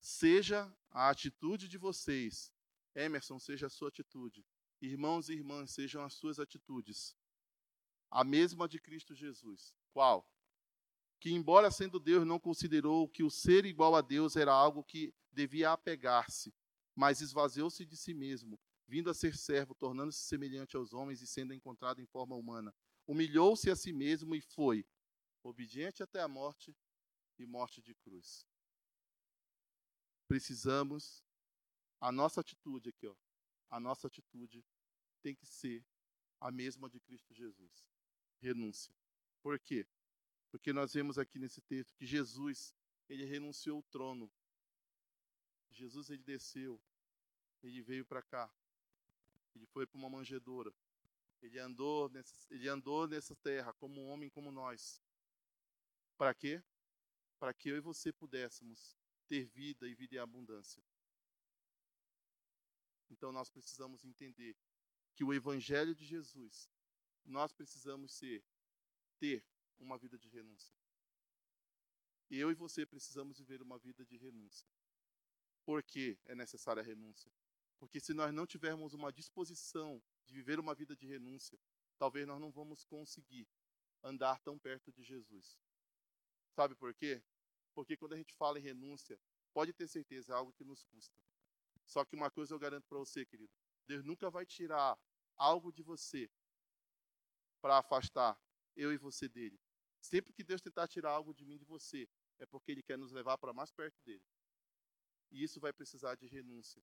Seja a atitude de vocês, Emerson, seja a sua atitude, irmãos e irmãs, sejam as suas atitudes, a mesma de Cristo Jesus. Qual? Que, embora sendo Deus, não considerou que o ser igual a Deus era algo que devia apegar-se, mas esvaziou-se de si mesmo, vindo a ser servo, tornando-se semelhante aos homens e sendo encontrado em forma humana. Humilhou-se a si mesmo e foi obediente até a morte e morte de cruz. Precisamos, a nossa atitude aqui, ó, a nossa atitude tem que ser a mesma de Cristo Jesus. Renúncia. Por quê? Porque nós vemos aqui nesse texto que Jesus, ele renunciou o trono. Jesus ele desceu, ele veio para cá, ele foi para uma manjedoura. Ele andou, nessa, ele andou nessa terra como um homem como nós. Para quê? Para que eu e você pudéssemos ter vida e vida em abundância. Então nós precisamos entender que o evangelho de Jesus, nós precisamos ser ter uma vida de renúncia. Eu e você precisamos viver uma vida de renúncia. Por que é necessária a renúncia? Porque se nós não tivermos uma disposição de viver uma vida de renúncia, talvez nós não vamos conseguir andar tão perto de Jesus. Sabe por quê? Porque quando a gente fala em renúncia, pode ter certeza, é algo que nos custa. Só que uma coisa eu garanto para você, querido: Deus nunca vai tirar algo de você para afastar eu e você dele. Sempre que Deus tentar tirar algo de mim de você, é porque Ele quer nos levar para mais perto dele. E isso vai precisar de renúncia.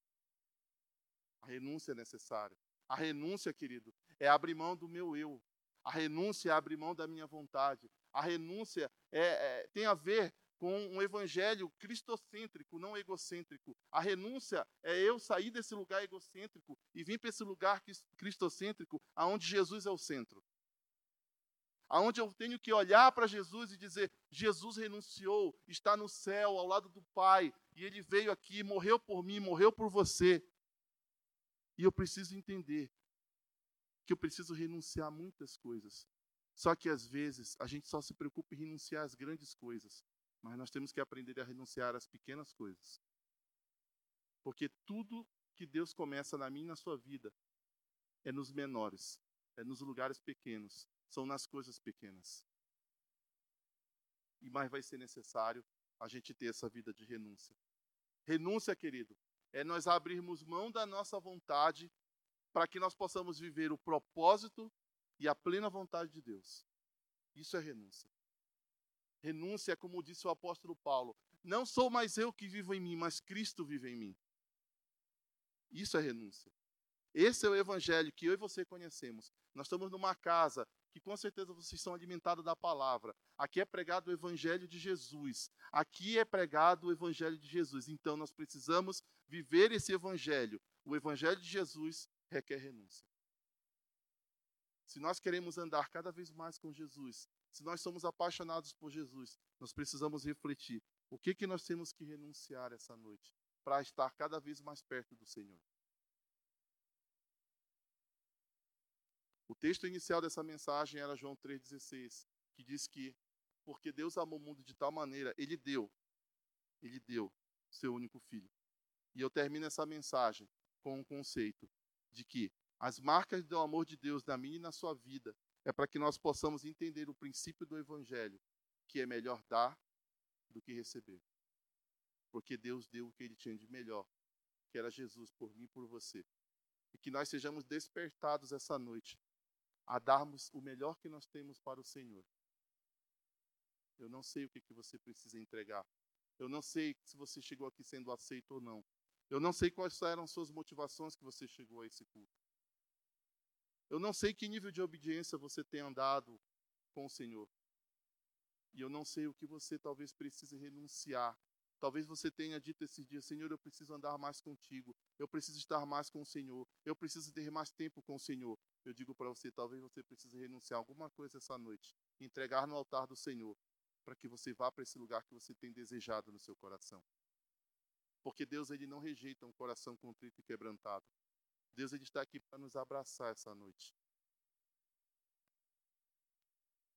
A renúncia é necessária. A renúncia, querido, é abrir mão do meu eu. A renúncia é abrir mão da minha vontade. A renúncia é, é, tem a ver com um evangelho cristocêntrico, não egocêntrico. A renúncia é eu sair desse lugar egocêntrico e vir para esse lugar cristocêntrico, aonde Jesus é o centro. Aonde eu tenho que olhar para Jesus e dizer: Jesus renunciou, está no céu, ao lado do Pai, e ele veio aqui, morreu por mim, morreu por você. E eu preciso entender que eu preciso renunciar a muitas coisas. Só que às vezes a gente só se preocupa em renunciar às grandes coisas, mas nós temos que aprender a renunciar às pequenas coisas. Porque tudo que Deus começa na minha e na sua vida é nos menores, é nos lugares pequenos, são nas coisas pequenas. E mais vai ser necessário a gente ter essa vida de renúncia. Renúncia, querido, é nós abrirmos mão da nossa vontade para que nós possamos viver o propósito e a plena vontade de Deus. Isso é renúncia. Renúncia é como disse o apóstolo Paulo: não sou mais eu que vivo em mim, mas Cristo vive em mim. Isso é renúncia. Esse é o evangelho que eu e você conhecemos. Nós estamos numa casa que com certeza vocês são alimentados da palavra. Aqui é pregado o evangelho de Jesus. Aqui é pregado o evangelho de Jesus. Então nós precisamos viver esse evangelho. O evangelho de Jesus requer renúncia. Se nós queremos andar cada vez mais com Jesus, se nós somos apaixonados por Jesus, nós precisamos refletir o que que nós temos que renunciar essa noite para estar cada vez mais perto do Senhor. O texto inicial dessa mensagem era João 3,16, que diz que, porque Deus amou o mundo de tal maneira, Ele deu, Ele deu seu único filho. E eu termino essa mensagem com um conceito de que as marcas do amor de Deus na minha e na sua vida é para que nós possamos entender o princípio do Evangelho, que é melhor dar do que receber. Porque Deus deu o que Ele tinha de melhor, que era Jesus por mim e por você. E que nós sejamos despertados essa noite a darmos o melhor que nós temos para o Senhor. Eu não sei o que, que você precisa entregar. Eu não sei se você chegou aqui sendo aceito ou não. Eu não sei quais eram suas motivações que você chegou a esse culto. Eu não sei que nível de obediência você tem andado com o Senhor. E eu não sei o que você talvez precise renunciar. Talvez você tenha dito esses dias, Senhor, eu preciso andar mais contigo. Eu preciso estar mais com o Senhor. Eu preciso ter mais tempo com o Senhor eu digo para você, talvez você precise renunciar a alguma coisa essa noite, entregar no altar do Senhor, para que você vá para esse lugar que você tem desejado no seu coração. Porque Deus ele não rejeita um coração contrito e quebrantado. Deus ele está aqui para nos abraçar essa noite.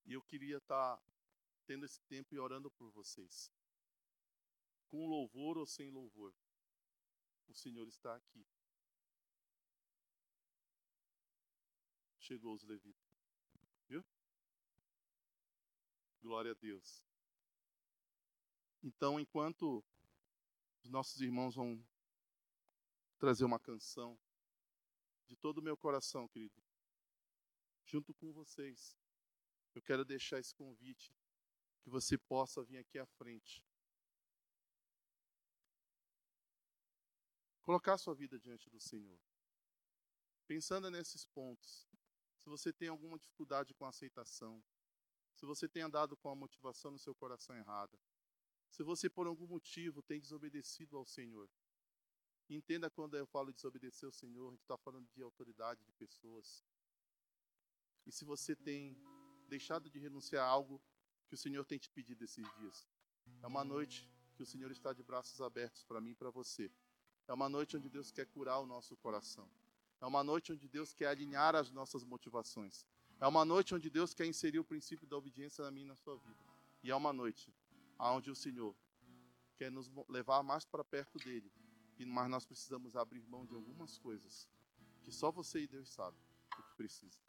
E eu queria estar tendo esse tempo e orando por vocês. Com louvor ou sem louvor, o Senhor está aqui. chegou os levitas. Viu? Glória a Deus. Então, enquanto os nossos irmãos vão trazer uma canção, de todo o meu coração, querido, junto com vocês, eu quero deixar esse convite que você possa vir aqui à frente. Colocar sua vida diante do Senhor. Pensando nesses pontos, se você tem alguma dificuldade com a aceitação, se você tem andado com a motivação no seu coração errada, se você por algum motivo tem desobedecido ao Senhor. Entenda quando eu falo desobedecer ao Senhor, a gente está falando de autoridade de pessoas. E se você tem deixado de renunciar a algo que o Senhor tem te pedido esses dias, é uma noite que o Senhor está de braços abertos para mim e para você. É uma noite onde Deus quer curar o nosso coração. É uma noite onde Deus quer alinhar as nossas motivações. É uma noite onde Deus quer inserir o princípio da obediência na minha e na sua vida. E é uma noite onde o Senhor quer nos levar mais para perto dele. Mas nós precisamos abrir mão de algumas coisas que só você e Deus sabem o que precisa.